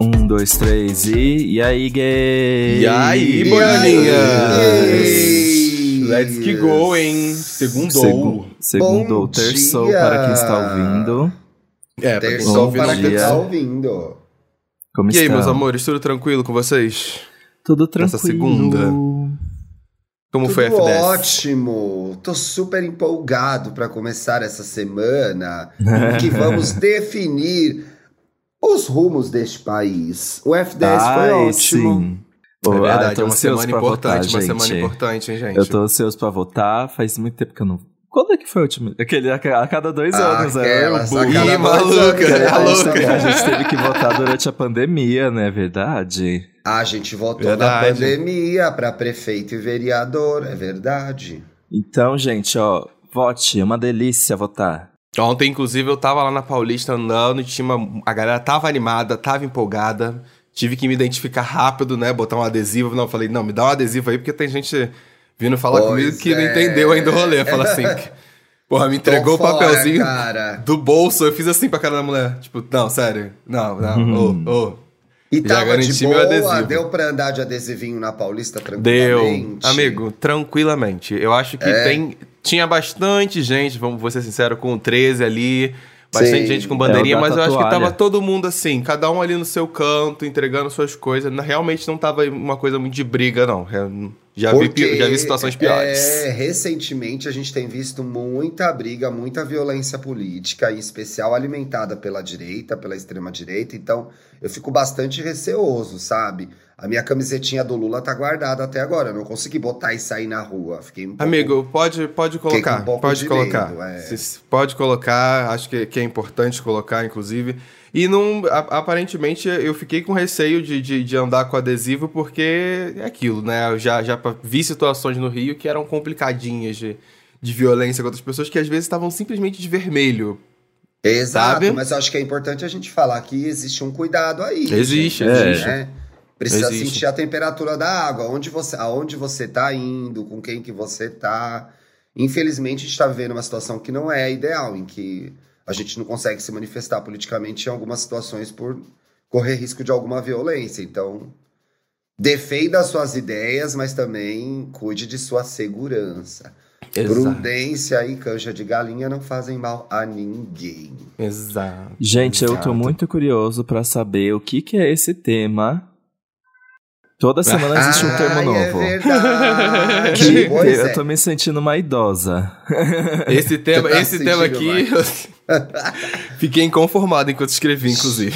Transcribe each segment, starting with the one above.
Um, dois, três e. E aí, gay? E aí, boiolinhas? Let's que go, hein? Segundou. Segu segundou, terçou para quem está ouvindo. É, pra quem Terçou tá ouvindo para quem dia. está ouvindo. Como E aí, estão? meus amores, tudo tranquilo com vocês? Tudo tranquilo. Nessa segunda? Como Tudo foi a F10? ótimo. Tô super empolgado para começar essa semana em que vamos definir os rumos deste país. O F10 foi ótimo. sim. É ah, verdade, tô é uma semana importante, votar, uma semana gente. importante, hein, gente? Eu tô ansioso pra votar. Faz muito tempo que eu não. Quando é que foi o último? Aquele a, a cada dois Ah, anos, né? aquelas, O a bug. cada Ih, dois maluca, é né? a, gente, louca. a gente teve que votar durante a pandemia, não é verdade? A gente votou Verdade. na pandemia para prefeito e vereador, é verdade. Então, gente, ó, vote. É uma delícia votar. Ontem, inclusive, eu tava lá na Paulista andando e tinha uma... a galera tava animada, tava empolgada. Tive que me identificar rápido, né? Botar um adesivo. Não, eu falei, não, me dá um adesivo aí, porque tem gente vindo falar Pois comigo que não é. entendeu ainda o rolê. Fala assim, que- porra, me entregou Tô o fora, papelzinho cara. do bolso. Eu fiz assim pra cara da mulher. Tipo, não, sério. Não, não, ô, ô. E Já tava de boa, adesivo. deu pra andar de adesivinho na Paulista Deu. tranquilamente. Amigo, tranquilamente. Eu acho que É. tem. Tinha bastante gente, vamos ser sincero, com o 13 ali. Bastante Sim. gente com bandeirinha, É, o da mas eu acho que tava todo mundo assim, cada um ali no seu canto, entregando suas coisas. Realmente não tava uma coisa muito de briga, não. Já, vi, pi- já vi situações piores. É, recentemente a gente tem visto muita briga, muita violência política, em especial alimentada pela direita, pela extrema direita. Então, eu fico bastante receoso, sabe? A minha camisetinha do Lula tá guardada até agora. Eu não consegui botar e sair na rua. Fiquei um pouco... Amigo, pode, pode colocar. um pode de colocar. medo, é. Pode colocar, acho que, que é importante colocar, inclusive. E não, aparentemente eu fiquei com receio de, de, de andar com adesivo, porque é aquilo, né? Eu já, já vi situações no Rio que eram complicadinhas de, de violência contra as pessoas que às vezes estavam simplesmente de vermelho. Exato, sabe? mas eu acho que é importante a gente falar que existe um cuidado aí. Existe, gente, existe. né? Precisa Existe. sentir a temperatura da água, onde você, aonde você tá indo, com quem que você tá. Infelizmente, a gente tá vivendo uma situação que não é ideal, em que a gente não consegue se manifestar politicamente em algumas situações por correr risco de alguma violência. Então, defenda as suas ideias, mas também cuide de sua segurança. Prudência e canja de galinha não fazem mal a ninguém. Exato. Gente, eu tô Exato. muito curioso pra saber o que, que é esse tema. Toda semana existe um termo Ai, novo. É verdade. Que pois eu é. tô me sentindo uma idosa. Esse tema, Tá esse tema aqui, fiquei inconformado enquanto escrevi, inclusive.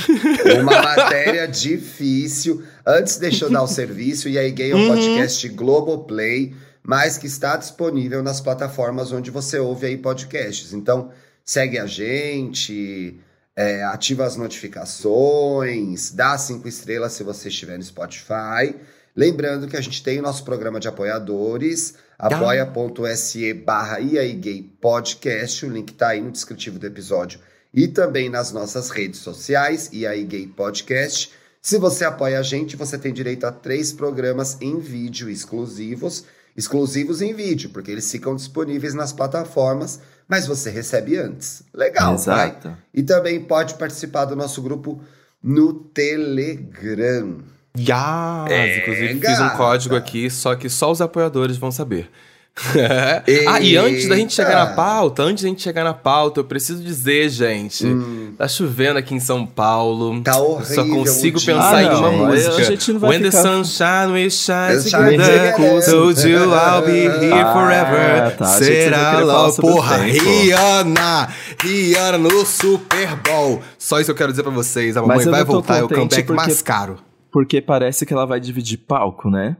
Uma matéria difícil. Antes, deixa eu dar o serviço. E aí, Gay é um Uhum. podcast Globoplay, mas que está disponível nas plataformas onde você ouve aí podcasts. Então, segue a gente, é, ativa as notificações, dá cinco estrelas se você estiver no Spotify. Lembrando que a gente tem o nosso programa de apoiadores, apoia.se barra Gay Podcast, o link tá aí no descritivo do episódio e também nas nossas redes sociais, e Gay Podcast. Se você apoia a gente, você tem direito a três programas em vídeo exclusivos, exclusivos em vídeo, porque eles ficam disponíveis nas plataformas, mas você recebe antes. Legal, vai. Exato. E também pode participar do nosso grupo no Telegram. Yas! É, Inclusive, fiz gata. um código aqui, só que só os apoiadores vão saber. ah, e antes da gente chegar na Eita. pauta, antes da gente chegar na pauta, eu preciso dizer, gente, tá chovendo aqui em São Paulo. Hum. Tá horrível Só consigo pensar Ah, em uma não, música. a gente não vai When the ficar- sunshine will shine together, told you I'll be here Ah, forever. tá, você não Será lá, porra. Rihanna! Rihanna no Super Bowl. Só isso eu quero dizer pra vocês. A mamãe vai voltar, é o comeback porque- mais caro. Porque parece que ela vai dividir palco, né?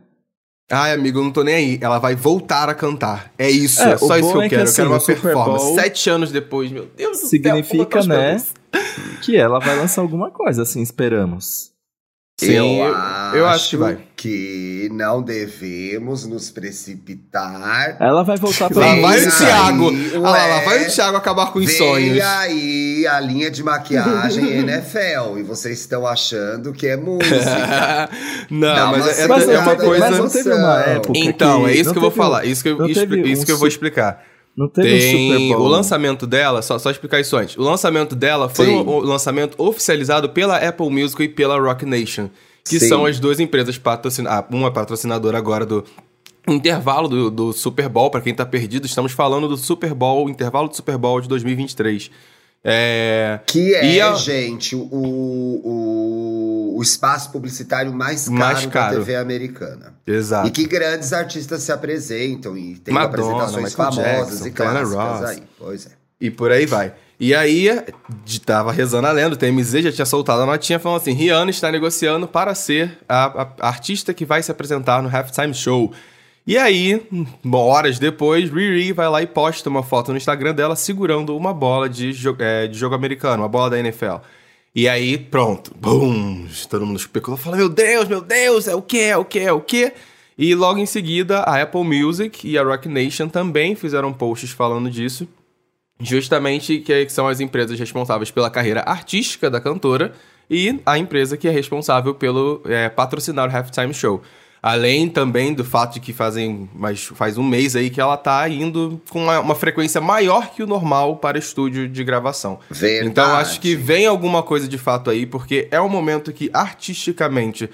Ai, amigo, eu não tô nem aí. Ela vai voltar a cantar. É isso, É, é, só isso que eu é que, quero. assim, eu quero uma o Super performance. Bowl Sete anos depois, meu Deus do céu. Significa, né? Que ela vai lançar alguma coisa, assim, esperamos. Sim, eu, eu acho que vai. que não devemos nos precipitar. Ela vai voltar pra Lá vai o. Thiago. aí, Ah, lá, lá vai o Thiago acabar com os Vem sonhos. aí a linha de maquiagem NFL e vocês estão achando que é música. não, Dá mas uma é, é, é uma coisa. Mas não teve uma época Então, que- é isso que eu vou um- falar. Isso que isso, isso um que eu vou explicar. Não teve Tem um Super Bowl. o lançamento dela, só, só explicar isso antes. O lançamento dela foi o, o lançamento oficializado pela Apple Music e pela Rock Nation, que Sim. são as duas empresas patrocinadoras. Uma é patrocinadora agora do intervalo do, do Super Bowl, pra quem tá perdido, estamos falando do Super Bowl, intervalo do Super Bowl de 2023. É. Que é, a- gente, o, o, o espaço publicitário mais caro, Mais caro. da TV americana. Exato. E que grandes artistas se apresentam e tem Madonna, apresentações Michael famosas Jackson, e clássicas aí. Pois é. E por aí vai. E aí, tava rezando a lenda, o TMZ já tinha soltado a notinha falando assim: Rihanna está negociando para ser a, a- a artista que vai se apresentar no Halftime Show. E aí, horas depois, Riri vai lá e posta uma foto no Instagram dela segurando uma bola de, jo- é, de jogo americano, uma bola da NFL. E aí, pronto, bum, todo mundo especulou, fala, meu Deus, meu Deus, é o que, é o que, é o que? E logo em seguida, a Apple Music e a Rock Nation também fizeram posts falando disso, justamente que são as empresas responsáveis pela carreira artística da cantora e a empresa que é responsável pelo é, patrocinar o Halftime Show. Além também do fato de que fazem, mas faz um mês aí que ela tá indo com uma, uma frequência maior que o normal para estúdio de gravação. Verdade. Então acho que vem alguma coisa de fato aí, porque é um momento que artisticamente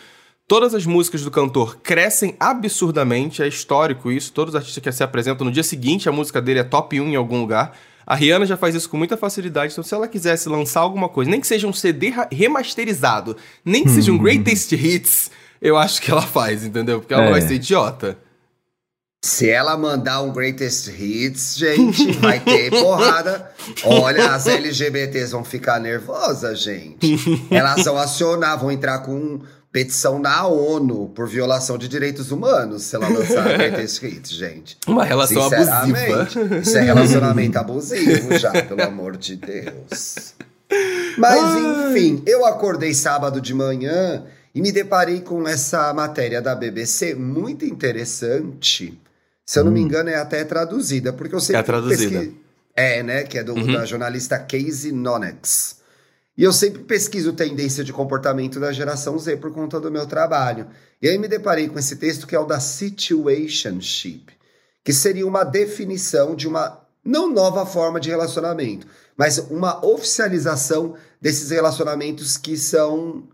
todas as músicas do cantor crescem absurdamente, é histórico isso. Todos os artistas que se apresentam no dia seguinte, a música dele é top 1 em algum lugar. A Rihanna já faz isso com muita facilidade, então se ela quisesse lançar alguma coisa, nem que seja um CD remasterizado, nem que seja um Greatest Hits, eu acho que ela faz, entendeu? Porque ela não É. vai ser idiota. Se ela mandar um Greatest Hits, gente, vai ter porrada. Olha, as LGBTs vão ficar nervosas, gente. Elas vão acionar, vão entrar com petição na ONU por violação de direitos humanos se ela lançar Greatest Hits, gente. Uma relação abusiva. Isso é relacionamento abusivo já, pelo amor de Deus. Mas enfim, eu acordei sábado de manhã e me deparei com essa matéria da BBC muito interessante. Se eu não me engano, é até traduzida, porque eu sempre É traduzida. pesqui- É, né? Que é do, Uhum. da jornalista Casey Nonex. E eu sempre pesquiso tendência de comportamento da geração Z por conta do meu trabalho. E aí me deparei com esse texto que é o da situationship, que seria uma definição de uma não nova forma de relacionamento, mas uma oficialização desses relacionamentos que são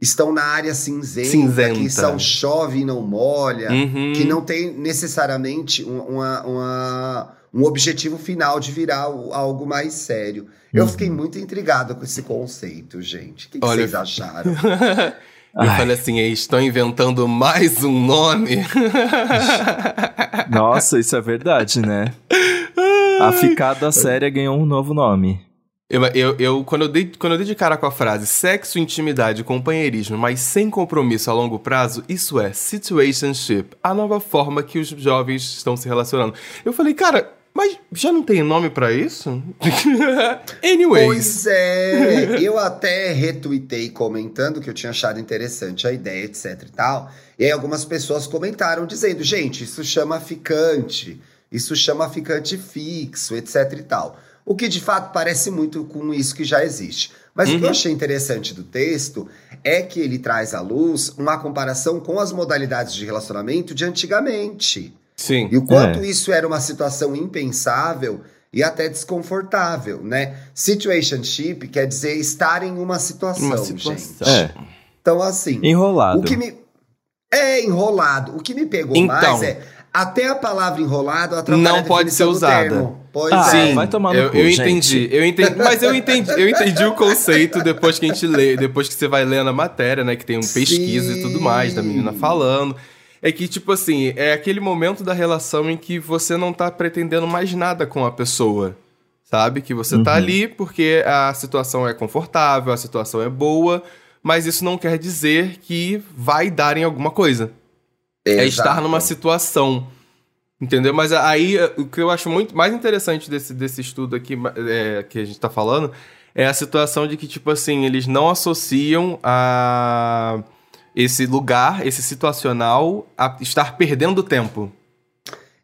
estão na área cinzenta, Cinzenta. que são chove e não molha, Uhum. que não tem necessariamente um- uma, uma- um objetivo final de virar algo mais sério. Eu fiquei muito intrigado com esse conceito, gente. O que, que Olha, vocês acharam? Eu Ai. falei assim, eles estão inventando mais um nome. Nossa, isso é verdade, né? A ficada séria ganhou um novo nome. Eu, eu, eu- quando, eu dei, quando eu dei de cara com a frase sexo, intimidade, companheirismo, mas sem compromisso a longo prazo, isso é situationship, a nova forma que os jovens estão se relacionando. Eu falei, cara, mas já não tem nome pra isso? Anyways. Pois é, eu até retuitei comentando que eu tinha achado interessante a ideia, etc e tal. E aí algumas pessoas comentaram dizendo, gente, isso chama ficante, isso chama ficante fixo, etc e tal. O que de fato parece muito com isso que já existe. Mas o que eu Uhum. achei interessante do texto é que ele traz à luz uma comparação com as modalidades de relacionamento de antigamente. Sim. E o quanto É. isso era uma situação impensável e até desconfortável, né? Situationship quer dizer estar em uma situação, Uma gente. situação. É, Então, assim, enrolado. o que me. É enrolado. O que me pegou Então. mais é. Até a palavra enrolado atrapalha Não a pode ser usada. Pois Ah, é. Sim, vai tomar no eu, cu, eu gente. entendi, eu entendi, mas eu entendi, eu entendi o conceito depois que a gente lê, depois que você vai lendo a matéria, né, que tem um pesquisa e tudo mais da menina falando. É que, tipo assim, é aquele momento da relação em que você não tá pretendendo mais nada com a pessoa. Sabe? Que você tá Uhum. ali porque a situação é confortável, a situação é boa, mas isso não quer dizer que vai dar em alguma coisa. É estar Exato. numa situação. Entendeu? Mas aí eh, o que eu acho muito mais interessante desse, desse estudo aqui é, que a gente tá falando é a situação de que, tipo assim, eles não associam a esse lugar, esse situacional, a estar perdendo tempo.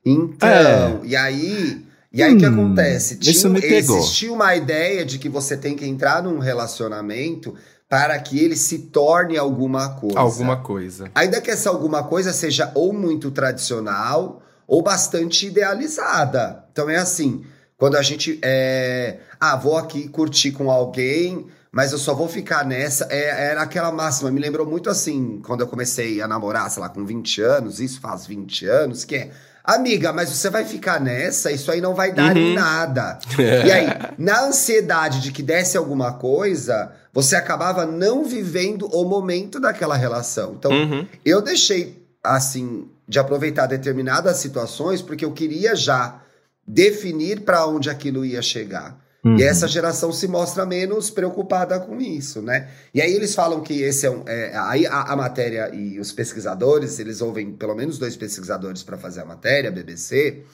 Então, e aí, e aí o que Hum, acontece? isso me pegou. Existia uma ideia de que você tem que entrar num relacionamento para que ele se torne alguma coisa. Alguma coisa. Ainda que essa alguma coisa seja ou muito tradicional ou bastante idealizada. Então é assim, quando a gente é, ah, vou aqui curtir com alguém, mas eu só vou ficar nessa. É, era aquela máxima, me lembrou muito assim, quando eu comecei a namorar, sei lá, com 20 anos, isso faz 20 anos, que é. Amiga, mas você vai ficar nessa, isso aí não vai dar uhum. em nada. e aí, na ansiedade de que desse alguma coisa, você acabava não vivendo o momento daquela relação. Então, uhum. eu deixei, assim, de aproveitar determinadas situações porque eu queria já definir para onde aquilo ia chegar. Uhum. E essa geração se mostra menos preocupada com isso, né? E aí eles falam que esse é um. É, aí a, a, matéria e os pesquisadores, eles ouvem pelo menos dois pesquisadores para fazer a matéria, BBC,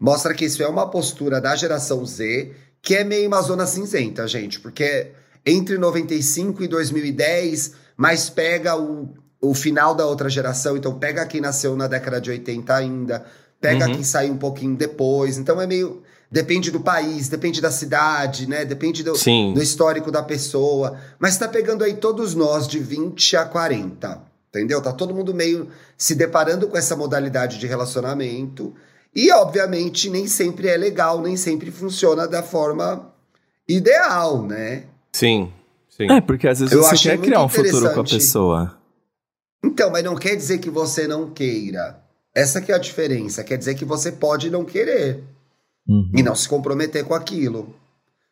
mostra que isso é uma postura da geração Z que é meio uma zona cinzenta, gente, porque entre 95 e 2010, mas pega o, o final da outra geração, então pega quem nasceu na década de 80 ainda, pega uhum. quem saiu um pouquinho depois, então é meio Depende do país, depende da cidade, né? Depende do, do histórico da pessoa. Mas tá pegando aí todos nós de 20 a 40. Entendeu? Tá todo mundo meio se deparando com essa modalidade de relacionamento. E, obviamente, nem sempre é legal, nem sempre funciona da forma ideal, né? Sim. Sim. É, porque às vezes Eu você quer criar um futuro com a pessoa. Então, mas não quer dizer que você não queira. Essa que é a diferença. Quer dizer que você pode não querer. Uhum. E não se comprometer com aquilo.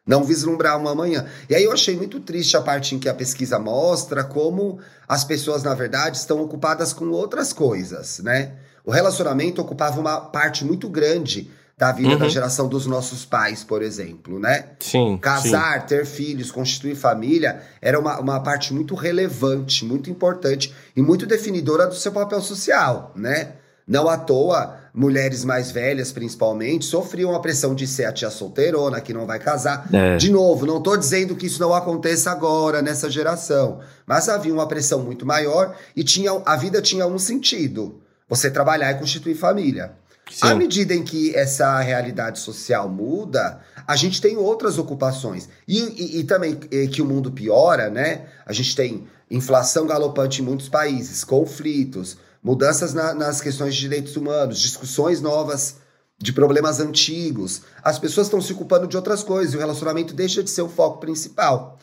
Não vislumbrar uma manhã. E aí eu achei muito triste a parte em que a pesquisa mostra como as pessoas, na verdade, estão ocupadas com outras coisas, né? O relacionamento ocupava uma parte muito grande da vida uhum. da geração dos nossos pais, por exemplo, né? Sim. Casar, sim. ter filhos, constituir família era uma, uma parte muito relevante, muito importante e muito definidora do seu papel social, né? Não à toa, mulheres mais velhas, principalmente, sofriam a pressão de ser a tia solteirona, que não vai casar. É. De novo, não estou dizendo que isso não aconteça agora, nessa geração. Mas havia uma pressão muito maior e tinha, a vida tinha um sentido. Você trabalhar e constituir família. Sim. À medida em que essa realidade social muda, a gente tem outras ocupações. E, e, e também e que o mundo piora, né? A gente tem inflação galopante em muitos países, conflitos, mudanças na, nas questões de direitos humanos, discussões novas de problemas antigos. As pessoas estão se ocupando de outras coisas e o relacionamento deixa de ser o foco principal.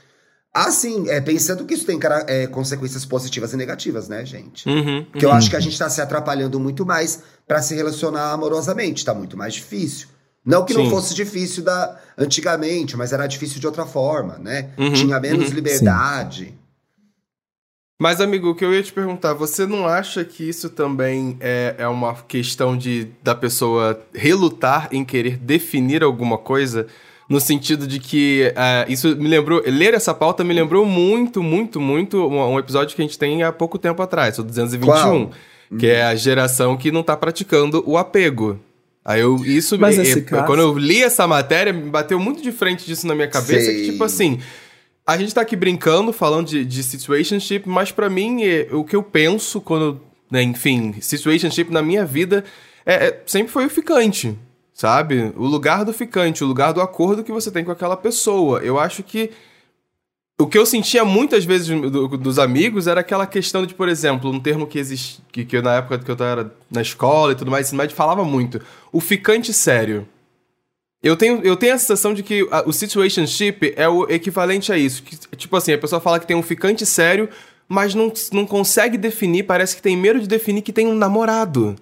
Assim, é, pensando que isso tem é, consequências positivas e negativas, né, gente? Uhum, Porque eu acho que a gente está se atrapalhando muito mais para se relacionar amorosamente. Está muito mais difícil. Não que sim. não fosse difícil da antigamente, mas era difícil de outra forma, né? Uhum, Tinha menos uhum, liberdade. Sim. Mas, amigo, o que eu ia te perguntar, você não acha que isso também é, é uma questão de da pessoa relutar em querer definir alguma coisa? No sentido de que uh, isso me lembrou. Ler essa pauta me lembrou muito, muito, muito um, um episódio que a gente tem há pouco tempo atrás, o 221. Qual? Que é a geração que não tá praticando o apego. Aí eu, isso Mas me, caso... quando eu li essa matéria, me bateu muito de frente disso na minha cabeça, Sei. que tipo assim, a gente tá aqui brincando, falando de, de situationship, mas para mim, é, o que eu penso quando, né, enfim, situationship na minha vida é, é, sempre foi o ficante, sabe? O lugar do ficante, o lugar do acordo que você tem com aquela pessoa. Eu acho que o que eu sentia muitas vezes do, dos amigos era aquela questão de, por exemplo, um termo que existe, que, que na época que eu era na escola e tudo mais, mais falava muito, o ficante sério. Eu tenho, eu tenho a sensação de que a, o situationship é o equivalente a isso. Que, tipo assim, a pessoa fala que tem um ficante sério, mas não, não consegue definir, parece que tem medo de definir que tem um namorado.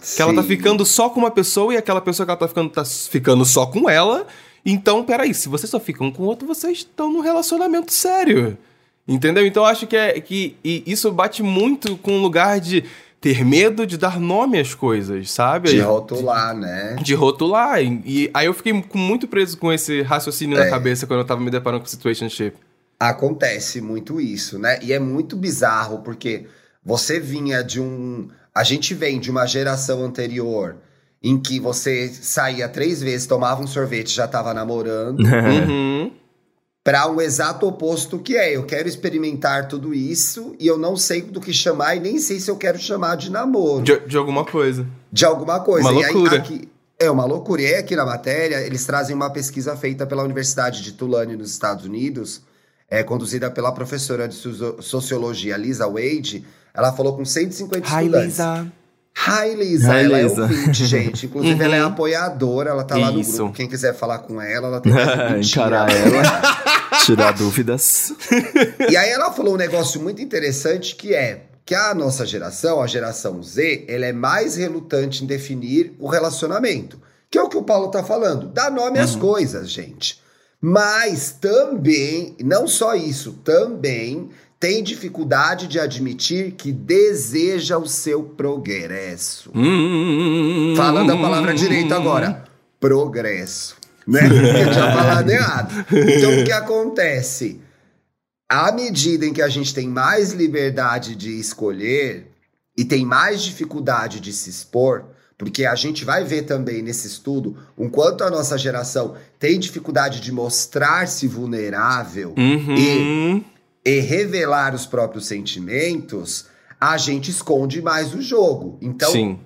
Sim. Que ela tá ficando só com uma pessoa e aquela pessoa que ela tá ficando, tá ficando só com ela. Então, peraí, se vocês só ficam com outro, vocês estão num relacionamento sério. Entendeu? Então eu acho que, é, que isso bate muito com um lugar de ter medo de dar nome às coisas, sabe? De rotular, né? De rotular. E, e aí eu fiquei muito preso com esse raciocínio é. na cabeça quando eu tava me deparando com situationship. Acontece muito isso, né? E é muito bizarro, porque você vinha de um. A gente vem de uma geração anterior em que você saía três vezes, tomava um sorvete, já tava namorando. uhum para um exato oposto que é, eu quero experimentar tudo isso e eu não sei do que chamar e nem sei se eu quero chamar de namoro. De, de alguma coisa. De alguma coisa. Uma loucura. Aí, aqui, é uma loucura. E aí, aqui na matéria, eles trazem uma pesquisa feita pela Universidade de Tulane, nos Estados Unidos, é, conduzida pela professora de sociologia Lisa Wade. Ela falou com 150 Hi, estudantes. Lisa. Railisa, ela é ouvinte, gente. Inclusive, uhum. ela é uhum. apoiadora, ela tá lá no grupo. Quem quiser falar com ela, ela tem que encarar ela, tirar dúvidas. e aí ela falou um negócio muito interessante que é que a nossa geração, a geração Z, ela é mais relutante em definir o relacionamento. Que é o que o Paulo tá falando. Dá nome uhum. às coisas, gente. Mas também, não só isso, também tem dificuldade de admitir que deseja o seu progresso. Hum, Falando a palavra direito agora, progresso. Né? Eu tinha falado errado. Então o que acontece? À medida em que a gente tem mais liberdade de escolher e tem mais dificuldade de se expor, porque a gente vai ver também nesse estudo o quanto a nossa geração tem dificuldade de mostrar-se vulnerável uhum. e e revelar os próprios sentimentos, a gente esconde mais o jogo. Então, Sim.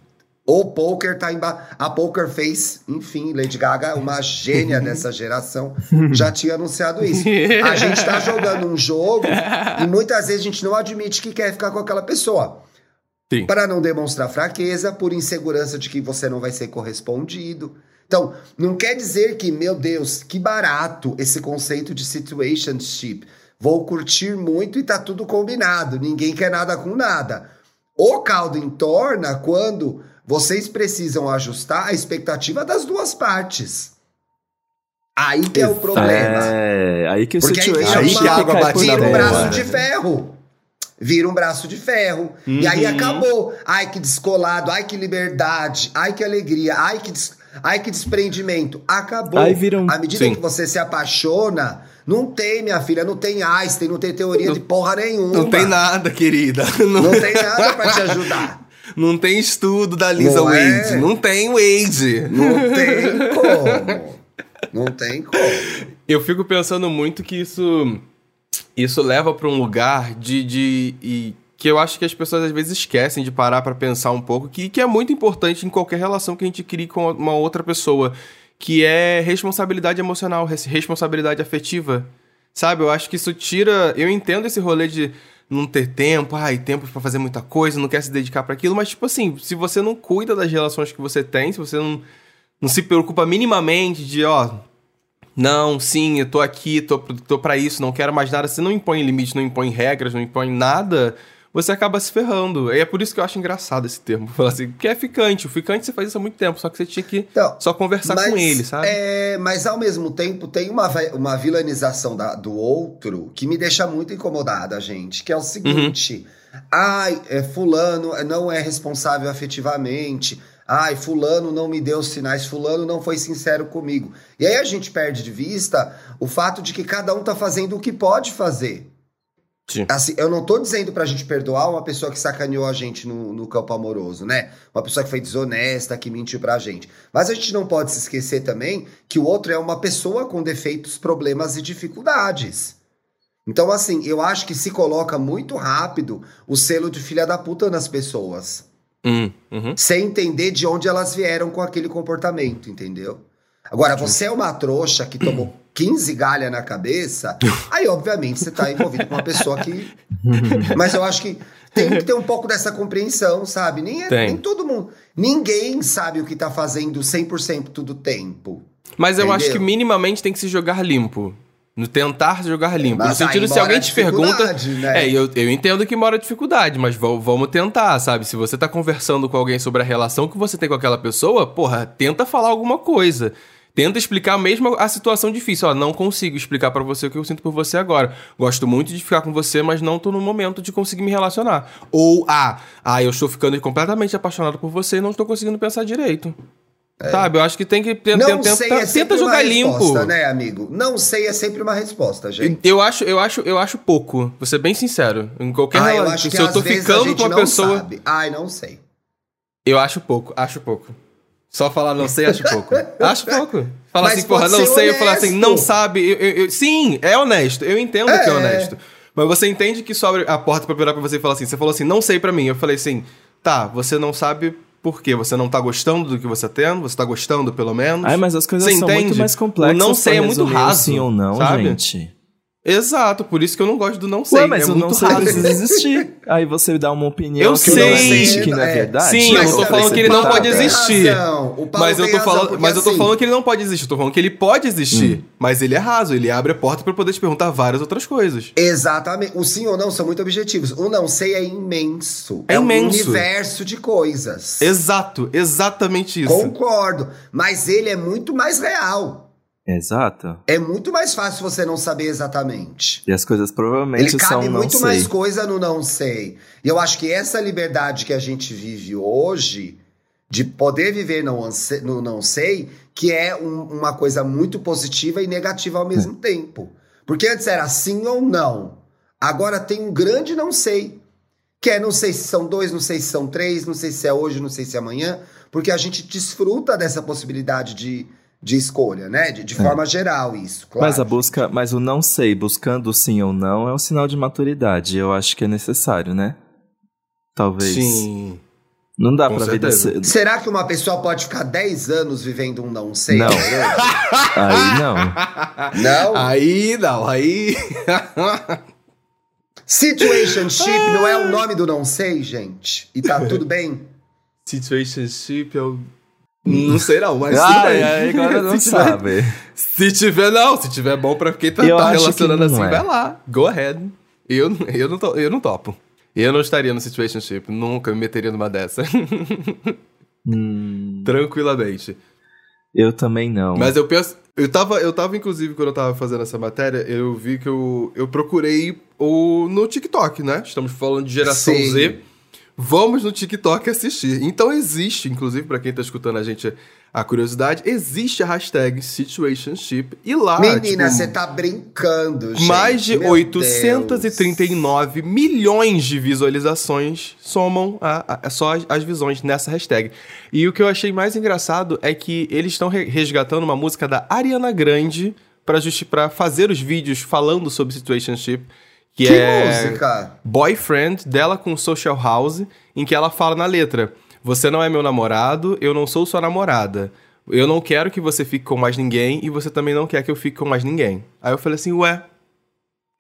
O poker tá embaixo. A Poker Face, enfim, Lady Gaga, uma gênia dessa geração, já tinha anunciado isso. A gente tá jogando um jogo e muitas vezes a gente não admite que quer ficar com aquela pessoa. Para não demonstrar fraqueza, por insegurança de que você não vai ser correspondido. Então, não quer dizer que, meu Deus, que barato esse conceito de situationship. Vou curtir muito e tá tudo combinado. Ninguém quer nada com nada. O caldo entorna quando vocês precisam ajustar a expectativa das duas partes. Aí que é o problema. É, aí que o Porque aí aí uma, água vira um braço de ferro. Vira um braço de ferro. Uhum. E aí uhum. acabou. Ai, que descolado. Ai, que liberdade. Ai, que alegria. Ai, que, des... ai, que desprendimento. Acabou. Aí vira um... À medida Sim. que você se apaixona não tem, minha filha, não tem Einstein, não tem teoria não, de porra nenhuma. Não tem nada, querida. Não, não tem nada para te ajudar. Não tem estudo da Lisa não Wade. É? Não tem Wade. Não tem como. Não tem como. Eu fico pensando muito que isso isso leva para um lugar de, de e que eu acho que as pessoas às vezes esquecem de parar para pensar um pouco que, que é muito importante em qualquer relação que a gente crie com uma outra pessoa que é responsabilidade emocional, responsabilidade afetiva. Sabe? Eu acho que isso tira. Eu entendo esse rolê de não ter tempo, ai, tempo para fazer muita coisa, não quer se dedicar para aquilo, mas tipo assim, se você não cuida das relações que você tem, se você não, não se preocupa minimamente de, ó, não, sim, eu tô aqui, tô, tô para isso, não quero mais nada, você não impõe limite, não impõe regras, não impõe nada, você acaba se ferrando. E é por isso que eu acho engraçado esse termo. Falar assim, porque é ficante. O ficante você faz isso há muito tempo, só que você tinha que então, só conversar mas, com ele, sabe? É, mas ao mesmo tempo tem uma, uma vilanização da, do outro que me deixa muito incomodada, gente. Que é o seguinte: uhum. ai, é, fulano não é responsável afetivamente. Ai, fulano não me deu sinais, fulano não foi sincero comigo. E aí a gente perde de vista o fato de que cada um tá fazendo o que pode fazer. Sim. Assim, eu não tô dizendo pra gente perdoar uma pessoa que sacaneou a gente no, no campo amoroso, né? Uma pessoa que foi desonesta, que mentiu pra gente. Mas a gente não pode se esquecer também que o outro é uma pessoa com defeitos, problemas e dificuldades. Então, assim, eu acho que se coloca muito rápido o selo de filha da puta nas pessoas. Hum, uhum. Sem entender de onde elas vieram com aquele comportamento, entendeu? Agora, você é uma trouxa que tomou 15 galha na cabeça, aí obviamente você tá envolvido com uma pessoa que. Mas eu acho que tem que ter um pouco dessa compreensão, sabe? Nem, é, nem todo mundo. Ninguém sabe o que tá fazendo 100% do tempo. Mas eu acho que minimamente tem que se jogar limpo. No tentar jogar limpo. Mas no sentido, se alguém te pergunta. Né? É, eu, eu entendo que mora dificuldade, mas vamos tentar, sabe? Se você tá conversando com alguém sobre a relação que você tem com aquela pessoa, porra, tenta falar alguma coisa. Tenta explicar mesmo a situação difícil. Ó, não consigo explicar para você o que eu sinto por você agora. Gosto muito de ficar com você, mas não tô no momento de conseguir me relacionar. Ou, ah, ah eu estou ficando completamente apaixonado por você e não estou conseguindo pensar direito. É. Sabe? Eu acho que tem que tenta, não tenta, sei é tenta jogar limpo. né, amigo? Não sei é sempre uma resposta, gente. Eu acho, eu acho, eu acho pouco. Vou ser bem sincero. Em qualquer ah, relação, se eu tô ficando com uma pessoa, sabe. ai, não sei. Eu acho pouco, acho pouco. Só falar não sei, acho pouco. acho pouco. Falar Mas assim, porra, não sei, honesto. eu falar assim, não sabe. Eu, eu, eu, sim, é honesto. Eu entendo é. que é honesto. Mas você entende que sobre a porta pra virar pra você e falar assim, você falou assim, não sei para mim. Eu falei assim, tá, você não sabe por quê? Você não tá gostando do que você tá tendo? Você tá gostando, pelo menos? Ai, mas as coisas você são entende? muito mais complexas. O não sei é muito raso. Sim ou não, sabe? gente. Exato, por isso que eu não gosto do não sei. Ué, mas é o não sei raso. precisa existir. Aí você dá uma opinião Eu que sei. não existe, que não é É, verdade. sim, eu tô é falando que ele não pode aceitável. existir. Mas eu tô falando, mas eu tô assim, falando que ele não pode existir, eu tô falando que ele pode existir, mas ele é raso, ele abre a porta pra poder te perguntar várias outras coisas. Exatamente. O sim ou não são muito objetivos. O não sei é imenso. É um imenso. universo de coisas. Exato, exatamente isso. Concordo. Mas ele é muito mais real. Exato. É muito mais fácil você não saber exatamente. E as coisas provavelmente Ele são cabe muito sei. mais coisa no não sei. E eu acho que essa liberdade que a gente vive hoje, de poder viver no, no não sei, que é um- uma coisa muito positiva e negativa ao mesmo tempo. Porque antes era sim ou não. Agora tem um grande não sei. Que é não sei se são dois, não sei se são três, não sei se é hoje, não sei se é amanhã. Porque a gente desfruta dessa possibilidade de, de escolha, né? De, de forma geral, isso. Claro. Mas a busca, mas o não sei, buscando o sim ou não, é um sinal de maturidade. Eu acho que é necessário, né? Talvez. Sim. Não dá Com pra vida ser. Será que uma pessoa pode ficar 10 anos vivendo um não sei? Não. Aí não. Não? Aí não, aí. Situationship não é o nome do não sei, gente. E tá tudo bem? Situationship, eu. Não sei não, mas. bem. ai, agora não Se tiver- sabe. Se tiver, não. Se tiver bom pra quem tá, tá relacionando assim, é. vai lá. Go ahead. Eu, eu, não to, eu não topo. Eu não estaria no situationship. Nunca me meteria numa dessa. Hum, Tranquilamente. eu também não. Mas eu penso. Eu tava, eu tava, inclusive, quando eu tava fazendo essa matéria, eu vi que eu, eu procurei o, no TikTok, né? Estamos falando de geração Sim. Z. Vamos no TikTok assistir. Então existe, inclusive, pra quem tá escutando a gente, a curiosidade, existe a hashtag Situationship. E lá. Menina, tipo, você tá brincando, gente. mais de Meu 839 milhões de visualizações somam a, a- só as, as visões nessa hashtag. E o que eu achei mais engraçado é que eles estão re- resgatando uma música da Ariana Grande pra fazer os vídeos falando sobre situationship, que, Que é música? Boyfriend dela com Social House, em que ela fala na letra: Você não é meu namorado, eu não sou sua namorada. Eu não quero que você fique com mais ninguém e você também não quer que eu fique com mais ninguém. Aí eu falei assim, ué,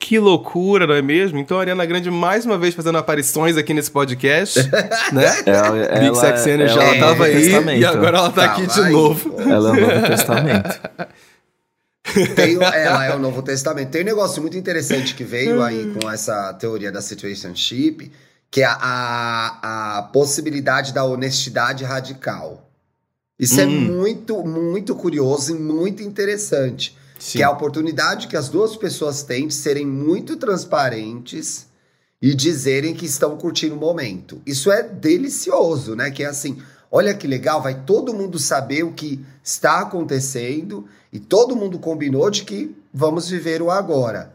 que loucura, não é mesmo? Então a Ariana Grande mais uma vez fazendo aparições aqui nesse podcast, né? Ela, Big ela- Sex Energy, ela ela, é o tava Novo aí e agora ela tá Tava aqui de novo. Ela é o Novo Testamento. Tem, ela é o Novo Testamento. Tem um negócio muito interessante que veio aí com essa teoria da situationship, que é a, a, a possibilidade da honestidade radical. Isso é Hum. muito, muito curioso e muito interessante. Sim. Que é a oportunidade que as duas pessoas têm de serem muito transparentes e dizerem que estão curtindo o momento. Isso é delicioso, né? Que é assim, olha que legal, vai todo mundo saber o que está acontecendo e todo mundo combinou de que vamos viver o agora.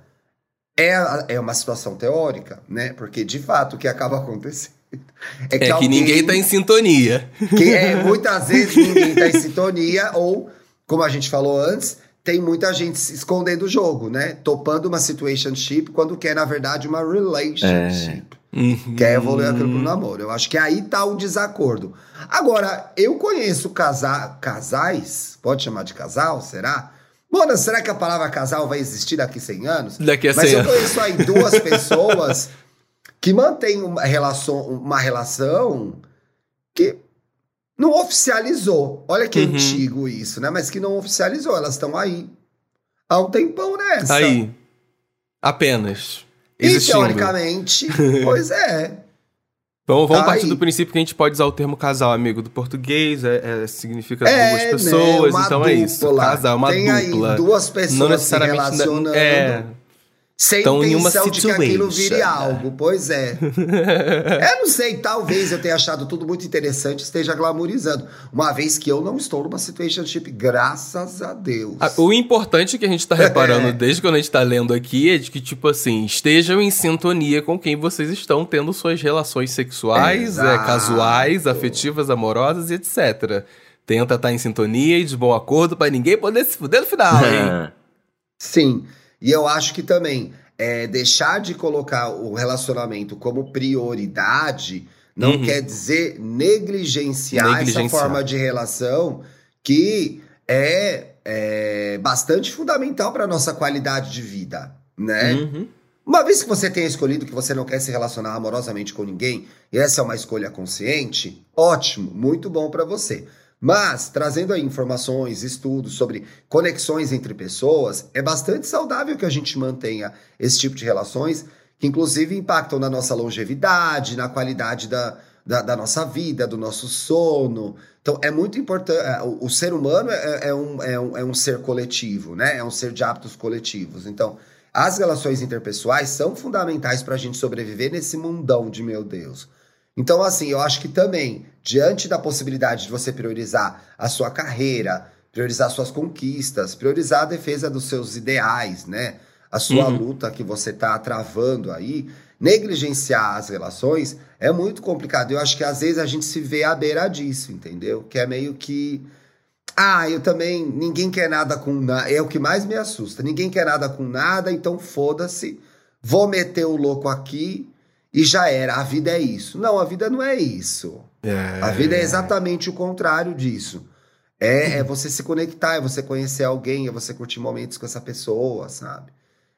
É, é uma situação teórica, né? Porque de fato o que acaba acontecendo é que, É que alguém- ninguém tá em sintonia. que é, muitas vezes ninguém tá em sintonia, ou, como a gente falou antes, tem muita gente se escondendo o jogo, né? Topando uma situationship quando quer, na verdade, uma relationship. Uhum. Quer evoluir aquilo pro namoro. Eu acho que aí tá o desacordo. Agora, eu conheço casa casais, pode chamar de casal, será? Mona, será que a palavra casal vai existir daqui 100 anos? Daqui a Mas 100 eu anos. conheço aí duas pessoas que mantêm uma relação, uma relação que não oficializou. Olha que Uhum. antigo isso, né? Mas que não oficializou. Elas estão aí há um tempão nessa. Aí. Apenas. E Existindo. teoricamente, pois é. Vamos, vamos Tá partir do princípio que a gente pode usar o termo casal, amigo. Do português, é, é- significa É, duas né, pessoas, uma então é isso. dupla. Casal, uma Tem dupla. aí duas pessoas Não necessariamente. se relacionando. É. Sem Tão em uma intenção de que aquilo vire né? algo, pois é. eu não sei, talvez eu tenha achado tudo muito interessante esteja glamorizando. Uma vez que eu não estou numa situationship, graças a Deus. Ah, O importante que a gente tá É. reparando desde quando a gente tá lendo aqui é de que, tipo assim, estejam em sintonia com quem vocês estão tendo suas relações sexuais, é, casuais, afetivas, amorosas e etc. Tenta estar em sintonia e de bom acordo pra ninguém poder se fuder no final, hein? Sim, e eu acho que também é, deixar de colocar o relacionamento como prioridade não Uhum. quer dizer negligenciar, Negligenciar. essa forma de relação que é, é bastante fundamental para nossa qualidade de vida. né? Uhum. Uma vez que você tenha escolhido que você não quer se relacionar amorosamente com ninguém, e essa é uma escolha consciente, ótimo, muito bom para você. Mas, trazendo aí informações, estudos sobre conexões entre pessoas, é bastante saudável que a gente mantenha esse tipo de relações, que inclusive impactam na nossa longevidade, na qualidade da, da, da nossa vida, do nosso sono. Então, é muito importante. É, o, o ser humano é, é, um, é, um, é um ser coletivo, né? É um ser de hábitos coletivos. Então, as relações interpessoais são fundamentais para a gente sobreviver nesse mundão de meu Deus. Então, assim, eu acho que também, diante da possibilidade de você priorizar a sua carreira, priorizar suas conquistas, priorizar a defesa dos seus ideais, né? A sua uhum. luta que você está travando aí, negligenciar as relações é muito complicado. Eu acho que às vezes a gente se vê à beira disso, entendeu? Que é meio que. Ah, eu também. Ninguém quer nada com nada. É o que mais me assusta. Ninguém quer nada com nada, então foda-se. Vou meter o louco aqui e já era. A vida é isso. Não, a vida não é isso. É... A vida é exatamente o contrário disso. É, é você se conectar, é você conhecer alguém, é você curtir momentos com essa pessoa, sabe?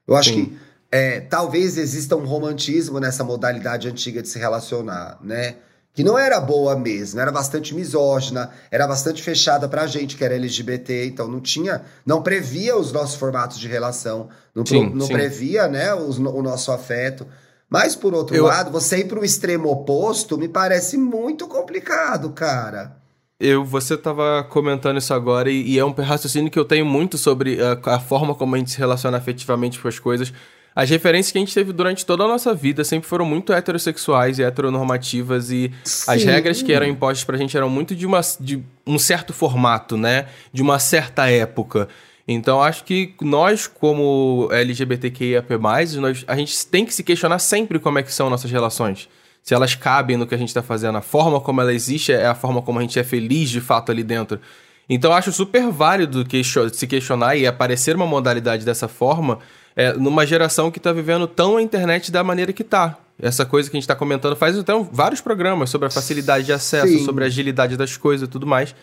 Eu acho Sim. que é, talvez exista um romantismo nessa modalidade antiga de se relacionar, né? Que não era boa mesmo, era bastante misógina, era bastante fechada pra gente que era LGBT, então não tinha, não previa os nossos formatos de relação, não, sim, não sim. previa, né, os, o nosso afeto. Mas, por outro eu... lado, você ir para o extremo oposto me parece muito complicado, cara. Eu, você estava comentando isso agora e, e, é um raciocínio que eu tenho muito sobre a, a, forma como a gente se relaciona afetivamente com as coisas. As referências que a gente teve durante toda a nossa vida sempre foram muito heterossexuais e heteronormativas e Sim. as regras que eram impostas pra gente eram muito de, uma, de um certo formato, né? De uma certa época. Então acho que nós, como LGBTQIAP+, nós, a gente tem que se questionar sempre como é que são nossas relações. Se elas cabem no que a gente está fazendo, a forma como ela existe é a forma como a gente é feliz de fato ali dentro. Então acho super válido que, se questionar e aparecer uma modalidade dessa forma é, numa geração que está vivendo tão a internet da maneira que está. Essa coisa que a gente está comentando faz então vários programas sobre a facilidade de acesso, Sim. sobre a agilidade das coisas e tudo mais.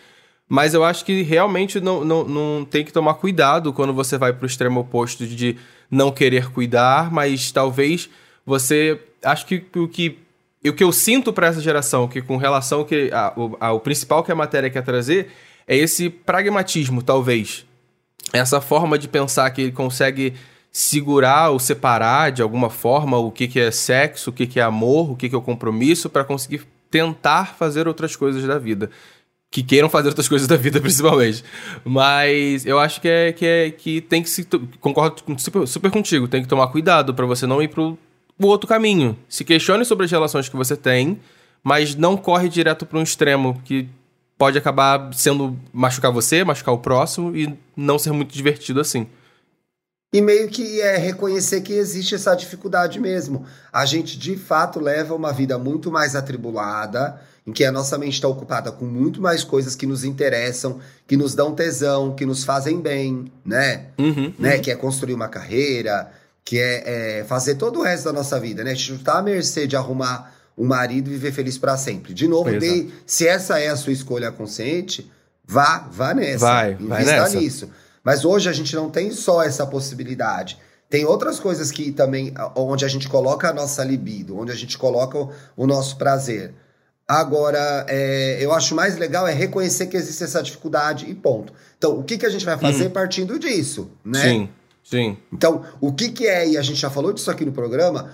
Mas eu acho que realmente não, não, não tem que tomar cuidado quando você vai para o extremo oposto de não querer cuidar, mas talvez você. Acho que o que. O que eu sinto para essa geração, que com relação que a, a, o principal que a matéria quer trazer, é esse pragmatismo, talvez. Essa forma de pensar que ele consegue segurar ou separar de alguma forma o que, que é sexo, o que, que é amor, o que, que é o compromisso, para conseguir tentar fazer outras coisas da vida que queiram fazer outras coisas da vida, principalmente. Mas eu acho que é que, é, que tem que se. Concordo super, super contigo, tem que tomar cuidado para você não ir pro, pro outro caminho. Se questione sobre as relações que você tem, mas não corre direto para um extremo que pode acabar sendo machucar você, machucar o próximo e não ser muito divertido assim. E meio que é reconhecer que existe essa dificuldade mesmo. A gente de fato leva uma vida muito mais atribulada em que a nossa mente está ocupada com muito mais coisas que nos interessam, que nos dão tesão, que nos fazem bem, né? Uhum, né? Uhum. Que é construir uma carreira, que é, é, fazer todo o resto da nossa vida, né? A gente não tá à mercê de arrumar um marido e viver feliz para sempre. De novo, se essa é a sua escolha consciente, vá, vá nessa. Vai, vai nessa. nisso. Mas hoje a gente não tem só essa possibilidade. Tem outras coisas que também, onde a gente coloca a nossa libido, onde a gente coloca o, o nosso prazer. Agora, é, eu acho mais legal é reconhecer que existe essa dificuldade e ponto. Então, o que, que a gente vai fazer hum. partindo disso, né? Sim, sim. Então, o que, que é, e a gente já falou disso aqui no programa,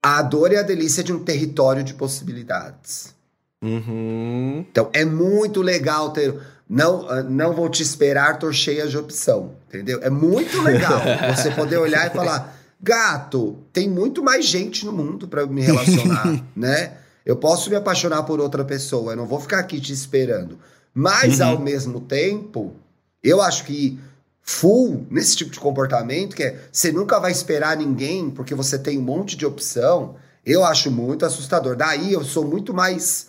a dor e a delícia de um território de possibilidades. Uhum. Então, é muito legal ter... Não, ah, não vou te esperar, tô cheia de opção, entendeu? É muito legal você poder olhar e falar, gato, tem muito mais gente no mundo para me relacionar, né? Eu posso me apaixonar por outra pessoa, eu não vou ficar aqui te esperando. Mas, uhum. ao mesmo tempo, eu acho que full nesse tipo de comportamento, que é você nunca vai esperar ninguém porque você tem um monte de opção, eu acho muito assustador. Daí eu sou muito mais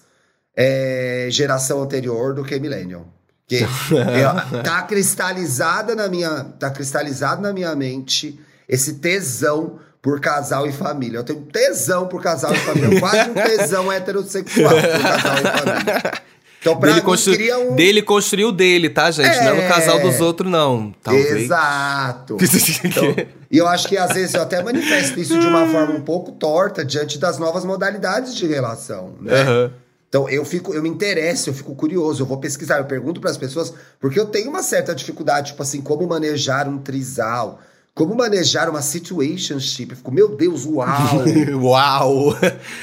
é, geração anterior do que millennial. Que eu, tá cristalizada na minha, tá cristalizado na minha mente esse tesão por casal e família. Eu tenho tesão por casal e família. Quase um tesão heterossexual por casal e família. Então, pra dele, mim, constru... um... dele construiu dele, tá, gente? Não é no É. casal dos outros, não. Talvez. Exato. Então, e eu acho que às vezes eu até manifesto isso de uma forma um pouco torta diante das novas modalidades de relação, né? Aham. Então eu fico, eu me interesso, eu fico curioso, eu vou pesquisar, eu pergunto para as pessoas, porque eu tenho uma certa dificuldade, tipo assim, como manejar um trisal, como manejar uma situationship. Fico, meu Deus, uau! Uau!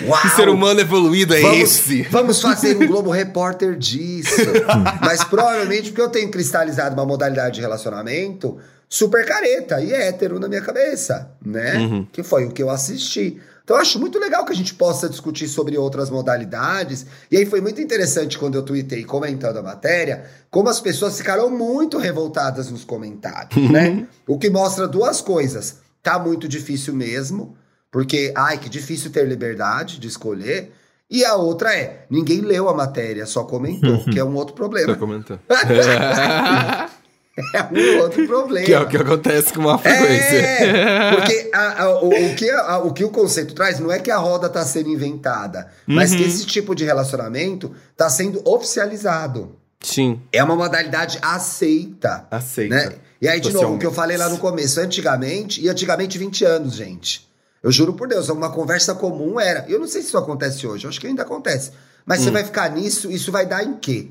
Uau! Que ser humano evoluído é vamos, esse? Vamos fazer um Globo Repórter disso. Mas provavelmente porque eu tenho cristalizado uma modalidade de relacionamento super careta e hétero na minha cabeça, né? Uhum. Que foi o que eu assisti. Então eu acho muito legal que a gente possa discutir sobre outras modalidades. E aí foi muito interessante quando eu tuitei comentando a matéria, como as pessoas ficaram muito revoltadas nos comentários, né? O que mostra duas coisas. Tá muito difícil mesmo, porque, ai, que difícil ter liberdade de escolher. E a outra é, ninguém leu a matéria, só comentou, que é um outro problema. comentando. É um outro problema. que é o que acontece com uma frequência. É, porque a- a- o, o que, a- o que o conceito traz não é que a roda está sendo inventada, mas Uhum. que esse tipo de relacionamento está sendo oficializado. Sim, É uma modalidade aceita. aceita. Né? E aí, de novo, o que eu falei lá no começo, antigamente, e antigamente 20 anos, gente. Eu juro por Deus, uma conversa comum era. Eu não sei se isso acontece hoje, eu acho que ainda acontece. Mas Hum. você vai ficar nisso, isso vai dar em quê?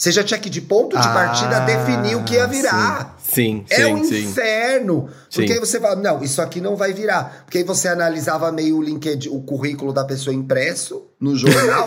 Você já tinha que, de ponto de Ah, partida, definir o que ia virar. Sim, sim, É um sim. inferno. Porque Sim. aí você fala, não, isso aqui não vai virar. Porque aí você analisava meio o LinkedIn, o currículo da pessoa impresso no jornal.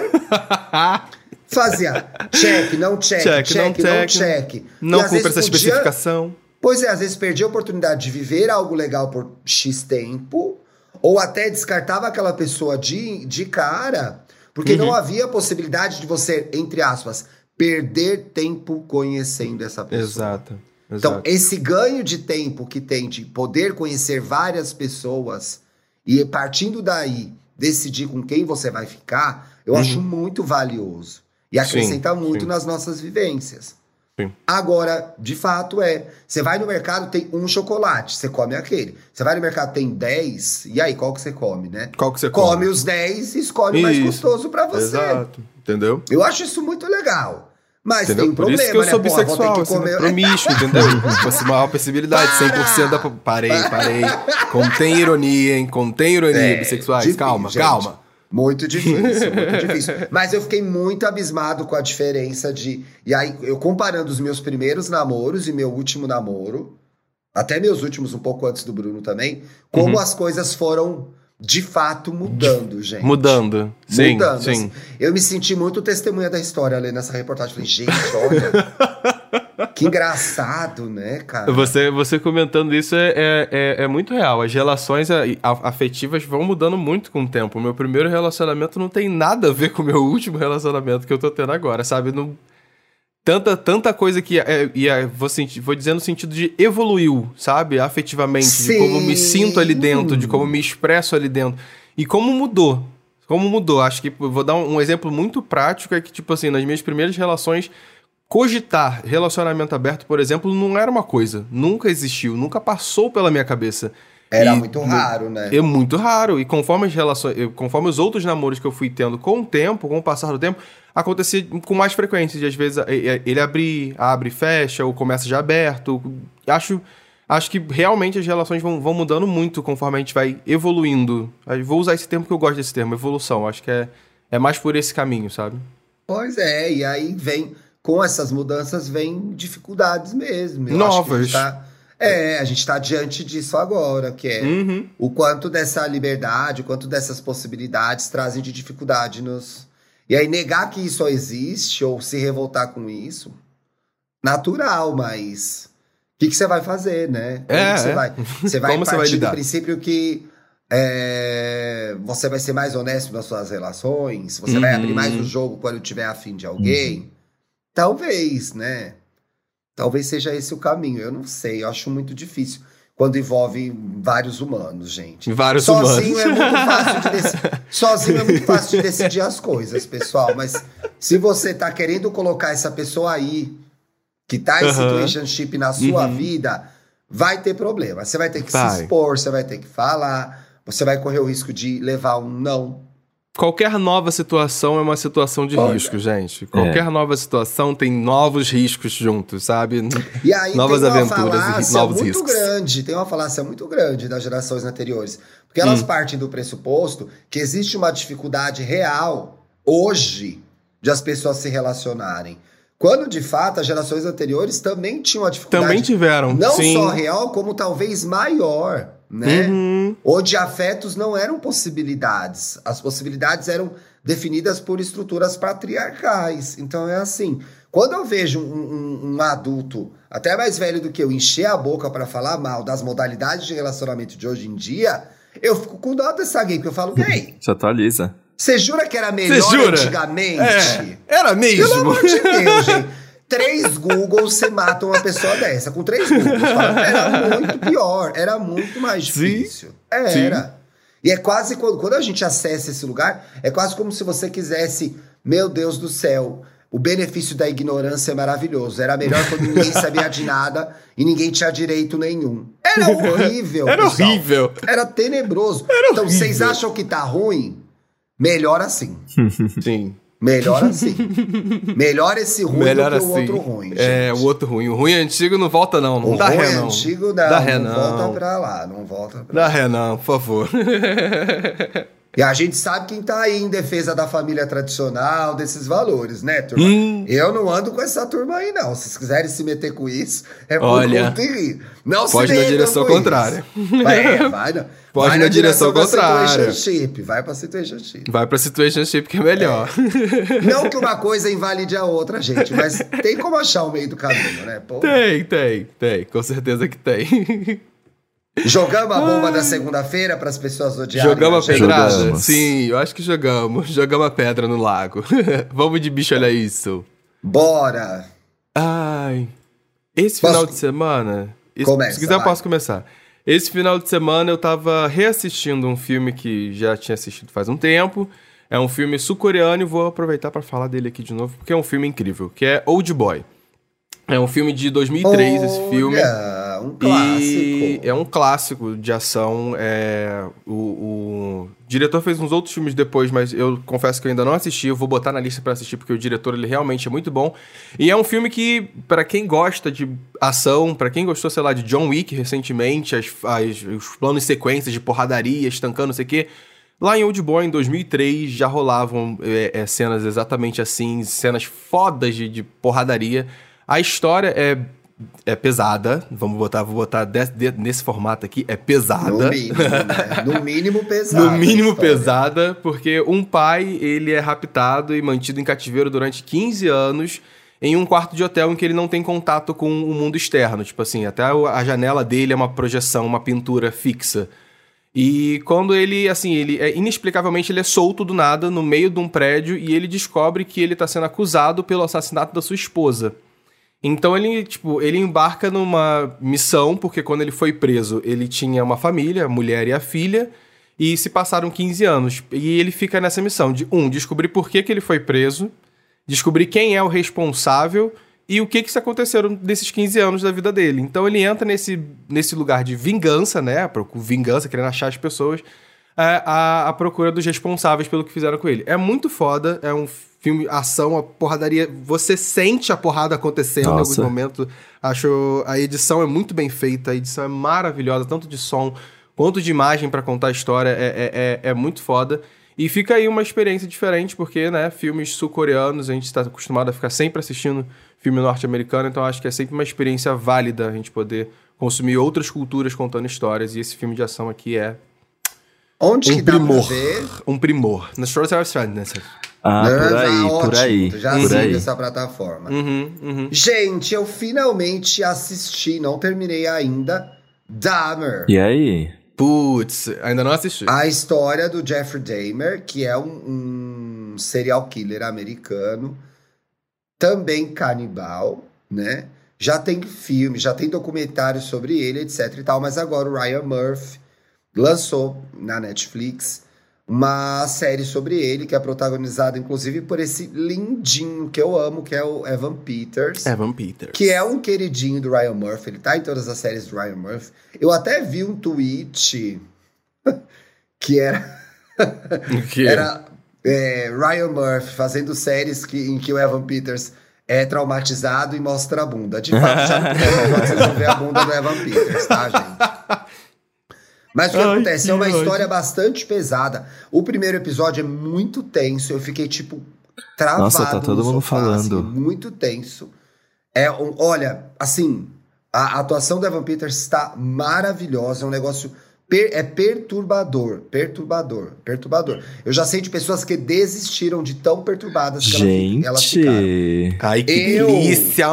fazia check, não check, Check, check, não não check. check. E Não cumpre essa podia- especificação. Pois é, às vezes perdia a oportunidade de viver algo legal por X tempo, ou até descartava aquela pessoa de, de cara, porque Uhum. não havia possibilidade de você, entre aspas, perder tempo conhecendo essa pessoa. Exato. Então, exato. esse ganho de tempo que tem de poder conhecer várias pessoas e partindo daí decidir com quem você vai ficar, eu Uhum. acho muito valioso. E acrescenta Sim, muito sim. nas nossas vivências. Sim. Agora, de fato é. Você vai no mercado, tem um chocolate, você come aquele. Você vai no mercado, tem 10, e aí, qual que você come, né? Qual que você Come, come? os 10 e escolhe o mais gostoso pra você. Exato. Entendeu? Eu acho isso muito legal. Mas Entendeu? tem um Por problema, isso que eu né? sou Pô, bissexual, que assim, comer... promíscuo, entendeu? Fosse maior possibilidade, Para! 100% da... Parei, parei. Contém ironia, hein? Contém ironia, É, bissexuais. difícil, calma, gente. calma. Muito difícil, muito difícil. Mas eu fiquei muito abismado com a diferença de. E aí, eu comparando os meus primeiros namoros e meu último namoro, até meus últimos, um pouco antes do Bruno também, como Uhum. as coisas foram de fato mudando, gente. Mudando. Sim, Mudando. sim. assim. Eu me senti muito testemunha da história ali nessa reportagem. Falei, gente, olha. que engraçado, né, cara? Você, você comentando isso é, é, é, é muito real. As relações afetivas vão mudando muito com o tempo. O meu primeiro relacionamento não tem nada a ver com o meu último relacionamento que eu tô tendo agora, sabe? Não, tanta, tanta coisa que é, e é, vou, senti- vou dizer no sentido de evoluiu, sabe? Afetivamente, de como me Sim. sinto ali dentro, de como me expresso ali dentro. E como mudou. Como mudou. Acho que vou dar um, um exemplo muito prático, é que, tipo assim, nas minhas primeiras relações, cogitar relacionamento aberto, por exemplo, não era uma coisa. Nunca existiu, nunca passou pela minha cabeça. Era E muito raro, né? É muito raro. E conforme as relações, conforme os outros namoros que eu fui tendo com o tempo, com o passar do tempo, acontecia com mais frequência. E às vezes ele abre, abre, fecha, ou começa já aberto. Acho, acho que realmente as relações vão, vão mudando muito conforme a gente vai evoluindo. Vou usar esse termo que eu gosto desse termo, evolução. Acho que é, é mais por esse caminho, sabe? Pois é, e aí vem, com essas mudanças, vem dificuldades mesmo. Eu Novas. acho que a gente tá- é, a gente está diante disso agora, que é Uhum. o quanto dessa liberdade, o quanto dessas possibilidades trazem de dificuldade nos. E aí, negar que isso existe ou se revoltar com isso, natural, mas. O que, que você vai fazer, né? Como É, você é. vai? Você vai Como você vai partir do lidar? princípio que é, você vai ser mais honesto nas suas relações, você vai Uhum. abrir mais o jogo quando tiver afim de alguém. Talvez, né? Talvez seja esse o caminho. Eu não sei, eu acho muito difícil quando envolve vários humanos, gente. Vários Sozinho humanos. é muito fácil de decidir. Sozinho é muito fácil de decidir as coisas, pessoal. Mas se você tá querendo colocar essa pessoa aí, que tá em Aham. situationship na sua Uhum. vida, vai ter problema. Você vai ter que Vai. se expor, você vai ter que falar, você vai correr o risco de levar um não. Qualquer nova situação é uma situação de Olha. risco, gente. Qualquer nova situação tem novos riscos juntos, sabe? E aí Novas tem uma aventuras e falácia novos muito riscos. grande, tem uma falácia muito grande das gerações anteriores. Porque elas Hum. partem do pressuposto que existe uma dificuldade real, hoje, de as pessoas se relacionarem. Quando, de fato, as gerações anteriores também tinham uma dificuldade Também tiveram. não sim. só real, como talvez maior, né? Uhum. Onde afetos não eram possibilidades. As possibilidades eram definidas por estruturas patriarcais. Então é assim. Quando eu vejo um, um- um adulto, até mais velho do que eu, encher a boca pra falar mal das modalidades de relacionamento de hoje em dia, eu fico com dó dessa gay, porque eu falo, gay, Se atualiza. você jura que era melhor jura? antigamente? É, era mesmo. Pelo amor de Deus, gente. Três Googles você mata uma pessoa dessa. Com três Googles. Fala, Era muito pior. Era muito mais Sim. difícil. Era. E é quase quando, quando a gente acessa esse lugar, é quase como se você quisesse, meu Deus do céu, o benefício da ignorância é maravilhoso. Era melhor quando ninguém sabia de nada e ninguém tinha direito nenhum. Era horrível. Era pessoal. horrível. Era tenebroso. então, vocês acham que tá ruim? Melhor assim. Sim. Melhor assim. Melhor esse ruim Melhor do que assim. o outro ruim, gente. É, o outro ruim. O ruim antigo não volta, não. Não o dá ruim ré, não. antigo não, Dá ré, não não. volta pra lá, não volta pra Dá ré, não, por favor. E a gente sabe quem tá aí em defesa da família tradicional, desses valores, né, turma? Hum. Eu não ando com essa turma aí, não. Se vocês quiserem se meter com isso, é por Olha, conta e rir. Não pode se na direção contrária. Vai, é, vai, na, Pode vai na direção da contrária. situationship, Vai pra situationship. Vai pra situationship que é melhor. Não que uma coisa invalide a outra, gente, mas tem como achar o meio do caminho, né? Pô. Tem, tem, tem. Com certeza que tem. Jogamos a bomba da segunda-feira para as pessoas odiarem. Jogamos a pedrada? Jogamos. Sim, eu acho que jogamos. Jogamos a pedra no lago. Vamos de bicho, olha isso. Bora! Ai. Esse Posso- final de semana. esse- Começa, se quiser, eu vai. posso começar. Esse final de semana eu tava reassistindo um filme que já tinha assistido faz um tempo. É um filme sul-coreano e vou aproveitar pra falar dele aqui de novo, porque é um filme incrível, que é Old Boy. É um filme de 2003, esse filme. Um clássico. E é um clássico de ação. É, o, o diretor fez uns outros filmes depois, mas eu confesso que eu ainda não assisti. Eu vou botar na lista pra assistir porque o diretor ele realmente é muito bom. E é um filme que, pra quem gosta de ação, pra quem gostou, sei lá, de John Wick recentemente, as, as- os planos e sequências de porradaria, estancando, não sei o quê. Lá em Old Boy, em 2003, já rolavam é, é, cenas exatamente assim, cenas fodas de, de porradaria. A história é, é pesada, vamos botar, vou botar des- de- nesse formato aqui, é No pesada. mínimo, né? No mínimo pesado. No mínimo pesada, porque um pai, ele é raptado e mantido em cativeiro durante 15 anos em um quarto de hotel em que ele não tem contato com o mundo externo. Tipo assim, até a janela dele é uma projeção, uma pintura fixa. E quando ele, assim, ele é, inexplicavelmente ele é solto do nada no meio de um prédio e ele descobre que ele tá sendo acusado pelo assassinato da sua esposa. Então ele, tipo, ele embarca numa missão, porque quando ele foi preso, ele tinha uma família, a mulher e a filha, e se passaram 15 anos. E ele fica nessa missão de, um, descobrir por que, que ele foi preso, descobrir quem é o responsável e o que que se aconteceram nesses 15 anos da vida dele. Então ele entra nesse, nesse lugar de vingança, né? Vingança, querendo achar as pessoas, é, a, a procura dos responsáveis pelo que fizeram com ele. É muito foda, é um filme, ação, a porradaria. Você sente a porrada acontecendo em alguns Nossa. momentos. Acho a edição é muito bem feita, a edição é maravilhosa, tanto de som quanto de imagem pra contar a história. É, é, é, é muito foda. E fica aí uma experiência diferente, porque, né, filmes sul-coreanos, a gente está acostumado a ficar sempre assistindo filme norte-americano, então acho que é sempre uma experiência válida a gente poder consumir outras culturas contando histórias, e esse filme de ação aqui é Onde um que dá primor. pra ver? Um primor. Na Stories of Sadness. Ah, Não, por ah, aí, por ótimo, aí. tu Já por aí. essa plataforma. Uhum, uhum. Gente, eu finalmente assisti, não terminei ainda, Dahmer. E aí? Putz, ainda não assisti. A história do Jeffrey Dahmer, que é um, um serial killer americano, também canibal, né? Já tem filme, já tem documentário sobre ele, etc e tal, mas agora o Ryan Murphy lançou na Netflix uma série sobre ele, que é protagonizada inclusive por esse lindinho que eu amo, que é o Evan Peters. Evan Peters. Que é um queridinho do Ryan Murphy, ele tá em todas as séries do Ryan Murphy. Eu até vi um tweet que era, Que- era é, Ryan Murphy fazendo séries que, em que o Evan Peters é traumatizado e mostra a bunda. De fato, já não tem vocês vão ver a bunda do Evan Peters, tá, gente? Mas o que Ai, acontece? que é uma ódio. história bastante pesada. O primeiro episódio é muito tenso. Eu fiquei, tipo, travado. Nossa, tá todo no mundo sofá, falando. assim, muito tenso. É, um- olha, assim, a, a atuação do Evan Peters está maravilhosa. É um negócio. Per- é perturbador. Perturbador. Perturbador. Eu já sei de pessoas que desistiram de tão perturbadas que elas- elas ficaram. Gente. Ai, que Eu- delícia!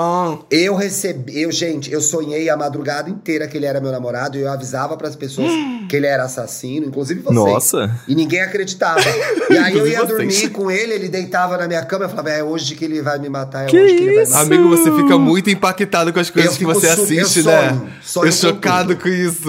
Eu recebi, eu, gente, eu sonhei a madrugada inteira que ele era meu namorado e eu avisava pras pessoas que ele era assassino, inclusive vocês. Nossa. E ninguém acreditava. E aí eu ia dormir com ele, ele deitava na minha cama e falava: é hoje que ele vai me matar, é Que hoje que ele vai me matar. Amigo, você fica muito impactado com as coisas Eu que você su- eu assiste, sonho, né? sonho eu com chocado tudo. com isso.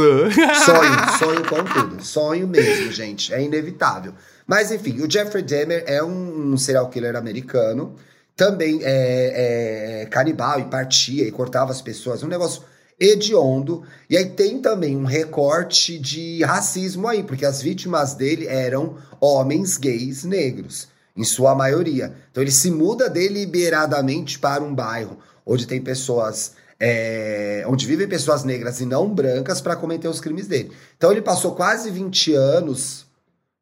Sonho, sonho com tudo. Sonho mesmo, gente. É inevitável. Mas enfim, o Jeffrey Dahmer é um, um serial killer americano. Também é, é canibal e partia e cortava as pessoas. Um negócio hediondo. E aí tem também um recorte de racismo aí, porque as vítimas dele eram homens gays negros, em sua maioria. Então ele se muda deliberadamente para um bairro onde tem pessoas. É, onde vivem pessoas negras e não brancas para cometer os crimes dele. Então ele passou quase 20 anos,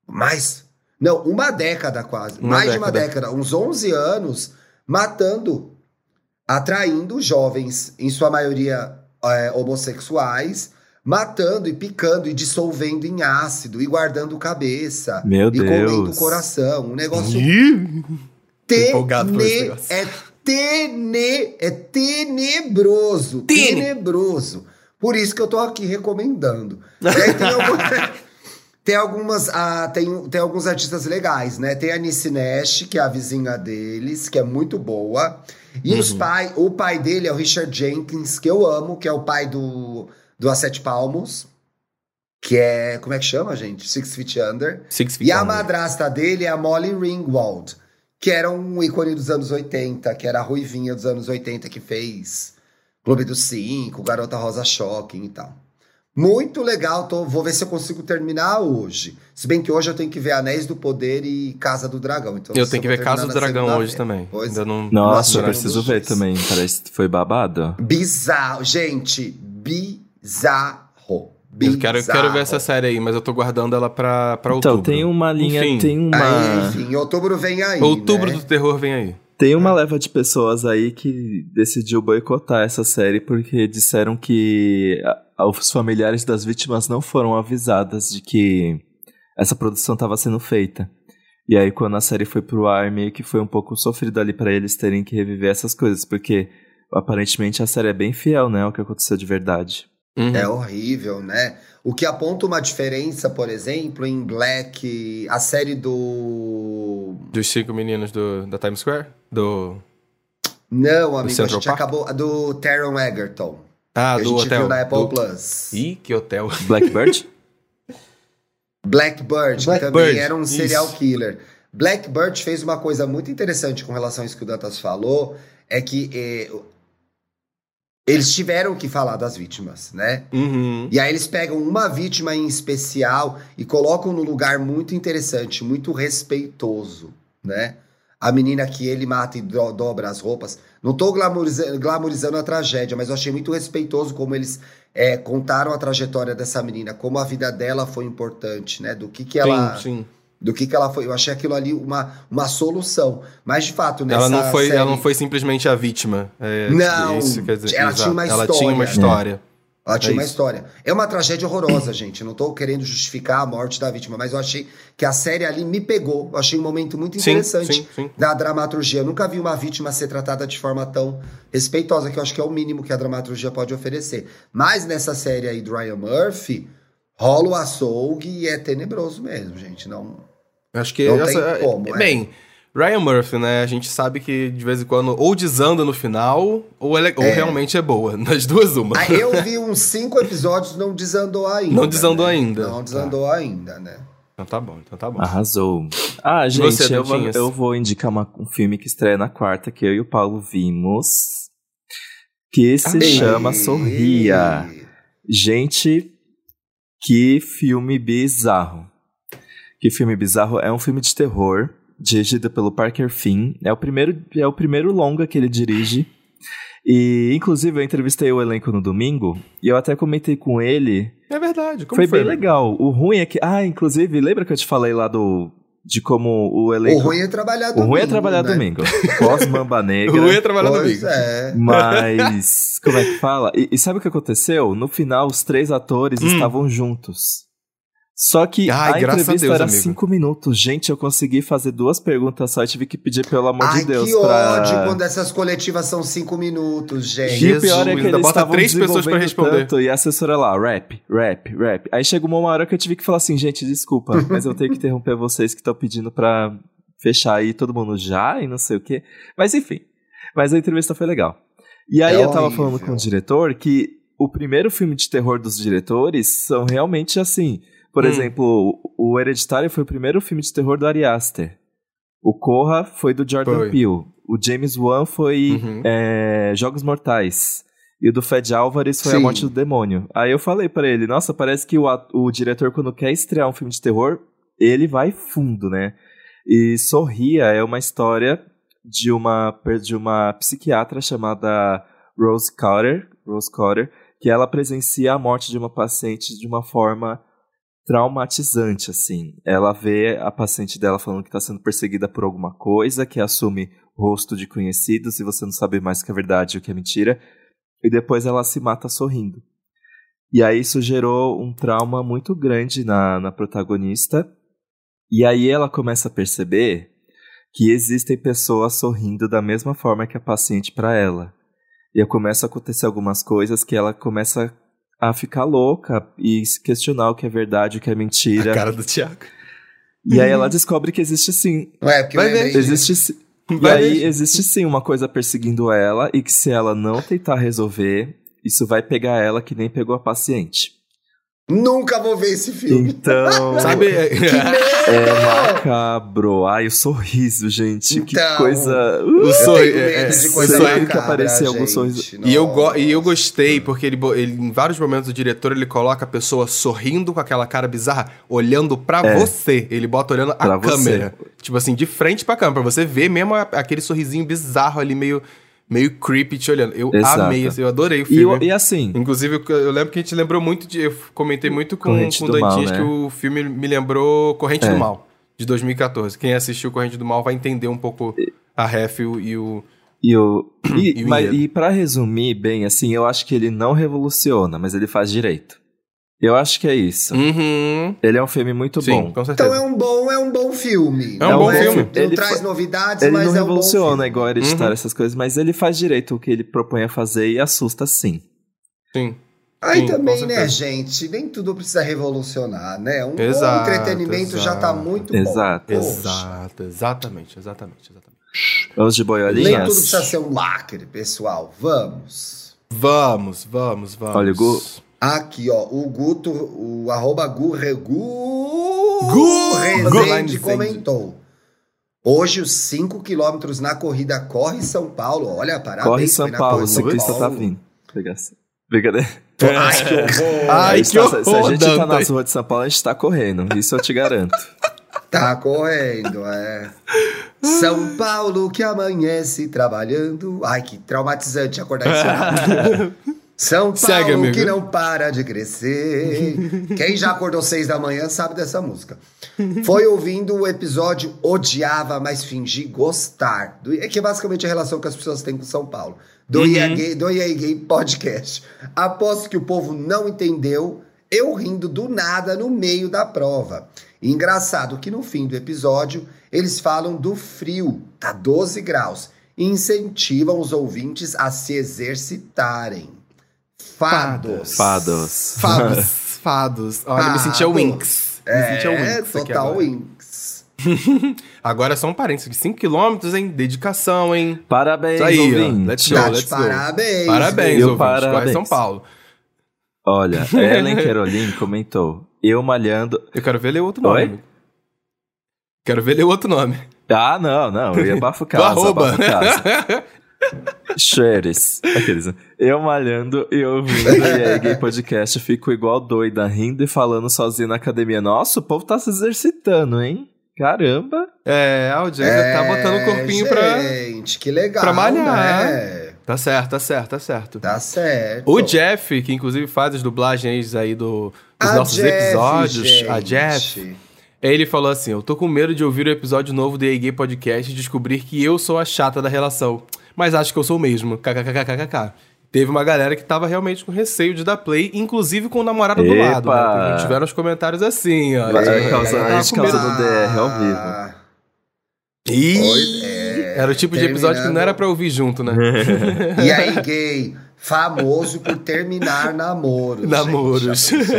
mais, não, uma década quase, Uma mais de uma década. década, uns 11 anos, matando, atraindo jovens, em sua maioria é, homossexuais, matando e picando e dissolvendo em ácido e guardando cabeça. Meu e comendo o Deus. coração. Um negócio Ih, empolgado por esse tene... negócio. é, tene... é tenebroso. Tene. Tenebroso. Por isso que eu tô aqui recomendando. E tem, algum- tem algumas. ah, tem, tem alguns artistas legais, né? Tem a Nice Nash, que é a vizinha deles, que é muito boa. E Uhum. os pai, o pai dele é o Richard Jenkins, que eu amo, que é o pai do, do A Sete Palmos. Que é. Como é que chama, gente? Six Feet Under. Six E a Feet Under. madrasta dele é a Molly Ringwald, que era um ícone dos anos 80, que era a ruivinha dos anos 80 que fez Clube dos Cinco, Garota Rosa Shocking e tal. Muito legal, tô, vou ver se eu consigo terminar hoje. Se bem que hoje eu tenho que ver Anéis do Poder e Casa do Dragão. Então Eu tenho que ver Casa do Dragão hoje também. Pois Ainda não. Nossa, eu preciso ver também. Parece que foi babado. Bizarro, gente, bizarro. Eu quero, eu quero ver essa série aí, mas eu tô guardando ela pra, pra Então, outubro. tem uma linha, Enfim. tem uma. Aí, enfim, outubro vem aí. Outubro né? do terror vem aí. Tem uma leva de pessoas aí que decidiu boicotar essa série porque disseram que os familiares das vítimas não foram avisadas de que essa produção estava sendo feita. E aí, quando a série foi pro ar, meio que foi um pouco sofrido ali pra eles terem que reviver essas coisas, porque aparentemente a série é bem fiel, né, ao que aconteceu de verdade. Uhum. É horrível, né? O que aponta uma diferença, por exemplo, em Black, a série do. Dos cinco meninos do, da Times Square? Do. Não, amigo, a Central gente Park? acabou. do Taron Egerton. Ah, que a do gente hotel. viu na Apple do... Plus. Ih, que hotel. Blackbird? Blackbird, que Blackbird, também era um isso. serial killer. Blackbird fez uma coisa muito interessante com relação a isso que o Dantas falou, é que eh, eles tiveram que falar das vítimas, né? Uhum. E aí eles pegam uma vítima em especial e colocam num lugar muito interessante, muito respeitoso, né? A menina que ele mata e do- dobra as roupas. Não tô glamorizando, glamorizando a tragédia, mas eu achei muito respeitoso como eles é, contaram a trajetória dessa menina, como a vida dela foi importante, né? Do que que ela, Sim, sim. Do que que ela foi. Eu achei aquilo ali uma, uma solução. Mas de fato, nessa Ela não, foi, série, ela não foi simplesmente a vítima. É, Não, Isso dizer, ela tinha uma Ela tinha uma história. Ela tinha É uma isso. história. É uma tragédia horrorosa, gente. Eu não tô querendo justificar a morte da vítima, mas eu achei que a série ali me pegou. Eu achei um momento muito Sim, interessante sim, sim. da dramaturgia. Eu nunca vi uma vítima ser tratada de forma tão respeitosa, que eu acho que é o mínimo que a dramaturgia pode oferecer. Mas nessa série aí do Ryan Murphy, rola o açougue e é tenebroso mesmo, gente. Não. Acho que. Não essa- tem como, é. Bem, Ryan Murphy, né? A gente sabe que de vez em quando ou desanda no final, ou, ela- ou realmente é boa. Nas duas, uma. Aí eu vi uns cinco episódios, não desandou ainda. Não desandou né? ainda. Não desandou ainda, né? Então tá bom, então tá bom. Arrasou. Ah, gente, você, eu, vou, eu vou indicar uma- um filme que estreia na quarta, que eu e o Paulo vimos, que se Ah. chama Sorria. Gente, que filme bizarro. Que filme bizarro. É um filme de terror, dirigido pelo Parker Finn. É o primeiro, é o primeiro longa que ele dirige. E, inclusive, eu entrevistei o elenco no domingo e eu até comentei com ele. É verdade. Como foi, foi bem legal. O ruim é que. Ah, inclusive, lembra que eu te falei lá do. De como o elenco. O ruim é trabalhar domingo. O ruim é trabalhar né? domingo. Pós-mamba negra. O ruim é trabalhar Pois domingo. é. Mas. Como é que fala? E, e sabe o que aconteceu? No final, os três atores Hum. estavam juntos. Só que Ai, a graças a entrevista Deus, era amigo. cinco minutos. Gente, eu consegui fazer duas perguntas só e tive que pedir, pelo amor Ai, de Deus, que pra... ódio quando essas coletivas são cinco minutos, gente. E o pior é que eles bota estavam três pessoas pra desenvolvendo responder. tanto, e a assessora lá, rap, rap, rap. Aí chegou uma hora que eu tive que falar assim, gente, desculpa, mas eu tenho que interromper vocês que estão pedindo pra fechar aí todo mundo já e não sei o quê. Mas enfim, mas a entrevista foi legal. E aí É eu tava horrível. falando com o diretor que o primeiro filme de terror dos diretores são realmente assim. Por Hum. exemplo, o Hereditário foi o primeiro filme de terror do Ari Aster. O Corra foi do Jordan Foi. Peele. O James Wan foi Uhum. é, Jogos Mortais. E o do Fed Álvares foi A Sim. Morte do Demônio. Aí eu falei pra ele, nossa, parece que o, o diretor, quando quer estrear um filme de terror, ele vai fundo, né? E Sorria é uma história de uma, de uma psiquiatra chamada Rose Carter, Rose Carter, que ela presencia a morte de uma paciente de uma forma traumatizante, assim. Ela vê a paciente dela falando que está sendo perseguida por alguma coisa, que assume rosto de conhecidos e você não sabe mais o que é verdade e o que é mentira. E depois ela se mata sorrindo. E aí isso gerou um trauma muito grande na, na protagonista. E aí ela começa a perceber que existem pessoas sorrindo da mesma forma que a paciente para ela. E começa a acontecer algumas coisas que ela começa a ficar louca e se questionar o que é verdade, o que é mentira. A cara do Thiago. E aí ela descobre que existe sim. Não é, porque Vai ver. Existe sim. E Vai aí ver. existe sim uma coisa perseguindo ela e que se ela não tentar resolver, isso vai pegar ela que nem pegou a paciente. Nunca vou ver esse filme. Então, Sabe? é macabro. Ai, o sorriso, gente. que Então, o medo é, é, coisa o sorriso que macabra, aparecia algum sorriso. E eu, go e eu gostei, porque ele, ele, em vários momentos, o diretor ele coloca a pessoa sorrindo com aquela cara bizarra, olhando pra É. você. Ele bota olhando Pra a você. câmera. Tipo assim, de frente pra câmera, pra você ver mesmo aquele sorrisinho bizarro ali, meio, meio creepy te olhando. Eu Exato. amei, assim, eu adorei o E, filme. o- e assim, Inclusive, eu lembro que a gente lembrou muito de. Eu comentei muito com, Corrente com o Dantinhas né? que o filme me lembrou Corrente É. do Mal, de 2014. Quem assistiu Corrente do Mal vai entender um pouco a ref e o. e o- e. E, E mas, e pra resumir bem, assim, eu acho que ele não revoluciona, mas ele faz direito. Eu acho que é isso. Uhum. Ele é um filme muito Sim, bom. com certeza. Então é um bom, é um bom filme. É um Não bom filme. Não Ele traz fa- novidades, Ele mas não é um bom revoluciona filme. igual hereditário, Uhum. essas coisas, mas ele faz direito o que ele propõe a fazer e assusta sim. Sim. Aí Sim, também, né, gente? Nem tudo precisa revolucionar, né? Um bom Exato, entretenimento já tá exato. muito Exato. bom. Poxa. Exato, exatamente, exatamente, exatamente. Vamos de Nem boiolinhas? tudo precisa ser um lacre, pessoal. Vamos. Vamos, vamos, vamos. Olha, o Gu- Aqui, ó, o Guto, o arroba Gu, Re- Gu, Gu Rezende Rezende. comentou. Hoje os 5 quilômetros na corrida Corre São Paulo. Olha, parabéns. Corre São na Paulo, o ciclista tá Paulo. vindo. Pegar essa- Brincadeira. Ai, que horror. Ai, que tá- se a horror, gente tá Dante. nas ruas de São Paulo, a gente tá correndo. Isso eu te garanto. Tá correndo, é. São Paulo que amanhece trabalhando. Ai, que traumatizante acordar esse. São Paulo Segue, amigo. que não para de crescer. Quem já acordou seis da manhã sabe dessa música. Foi ouvindo o episódio Odiava, mas fingi gostar. Do, é que é basicamente a relação que as pessoas têm com São Paulo. Do, IA Gay, do IA Gay Podcast. Aposto que o povo não entendeu, eu rindo do nada no meio da prova. E engraçado que no fim do episódio eles falam do frio, tá 12 graus, e incentivam os ouvintes a se exercitarem. Fados. Fados. Fados, fados. Olha, eu me sentia Fados. Winx. Me sentia É, Winx aqui total agora. Winx. Agora só um parênteses, 5km, hein? Dedicação, hein? Parabéns, Isso aí. Let's go, de let's go. parabéns. Parabéns, Viu? ouvintes. Parabéns. São Paulo. Olha, Ellen Caroline comentou. Eu malhando. Eu quero ver ler outro nome. Oi? Quero ver ler outro nome. Ah, não, não. Eu ia abafo Do casa. arroba. abafo casa. Shredders. Aqueles. Eu malhando e ouvindo e aí, gay podcast, fico igual doida, rindo e falando sozinho na academia. Nossa, o povo tá se exercitando, hein? Caramba. É, a audiência é, tá botando o corpinho gente, pra. Gente, que legal. Pra malhar. Né? Tá certo, tá certo, tá certo. Tá certo. O Jeff, que inclusive faz as dublagens aí do, dos a nossos Jeff, episódios, gente. a Jeff. Ele falou assim: Eu tô com medo de ouvir o episódio novo do EG Podcast e descobrir que eu sou a chata da relação. Mas acho que eu sou o mesmo. KKKKKK. Teve uma galera que tava realmente com receio de dar play, inclusive com o namorado do Epa. lado. Né? Tiveram os comentários assim, ó. É, causar- a gente causa do DR ao vivo. Ah, Ih, é, era o tipo de episódio que não era pra ouvir junto, né? E aí, gay, famoso por terminar namoros. gente. Namoros. Pensou?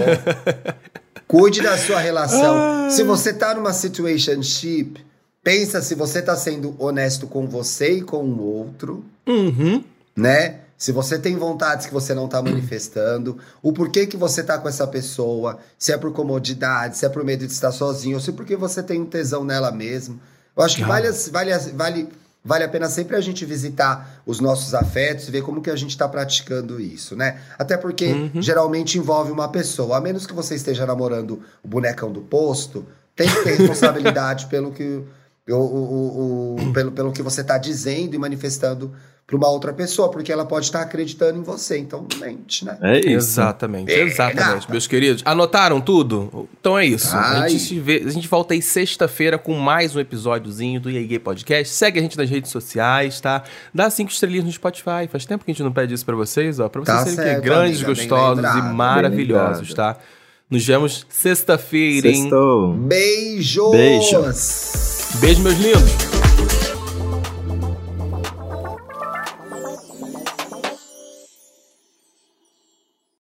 Cuide da sua relação. Se você tá numa situationship, pensa se você tá sendo honesto com você e com o outro, uhum. né? Se você tem vontades que você não tá manifestando, o porquê que você tá com essa pessoa, se é por comodidade, se é por medo de estar sozinho, ou se é porque você tem um tesão nela mesmo. Eu acho que Ah. vale, vale, vale, vale a pena sempre a gente visitar os nossos afetos e ver como que a gente tá praticando isso, né? Até porque Uhum. geralmente envolve uma pessoa. A menos que você esteja namorando o bonecão do posto, tem que ter responsabilidade pelo que, o, o- o- o- pelo, pelo que você tá dizendo e manifestando para uma outra pessoa, porque ela pode estar acreditando em você. Então, mente, né? É isso. Exatamente, É, exatamente, gata. meus queridos. Anotaram tudo? Então é isso. A gente, se vê- a gente volta aí sexta-feira com mais um episódiozinho do EA Podcast. Segue a gente nas redes sociais, tá? Dá cinco estrelinhas no Spotify. Faz tempo que a gente não pede isso pra vocês, ó. Pra vocês Tá serem certo, grandes, amiga, gostosos e maravilhosos, tá? Nos vemos sexta-feira, hein? Sextou. Beijos! Beijo. Beijo, meus lindos.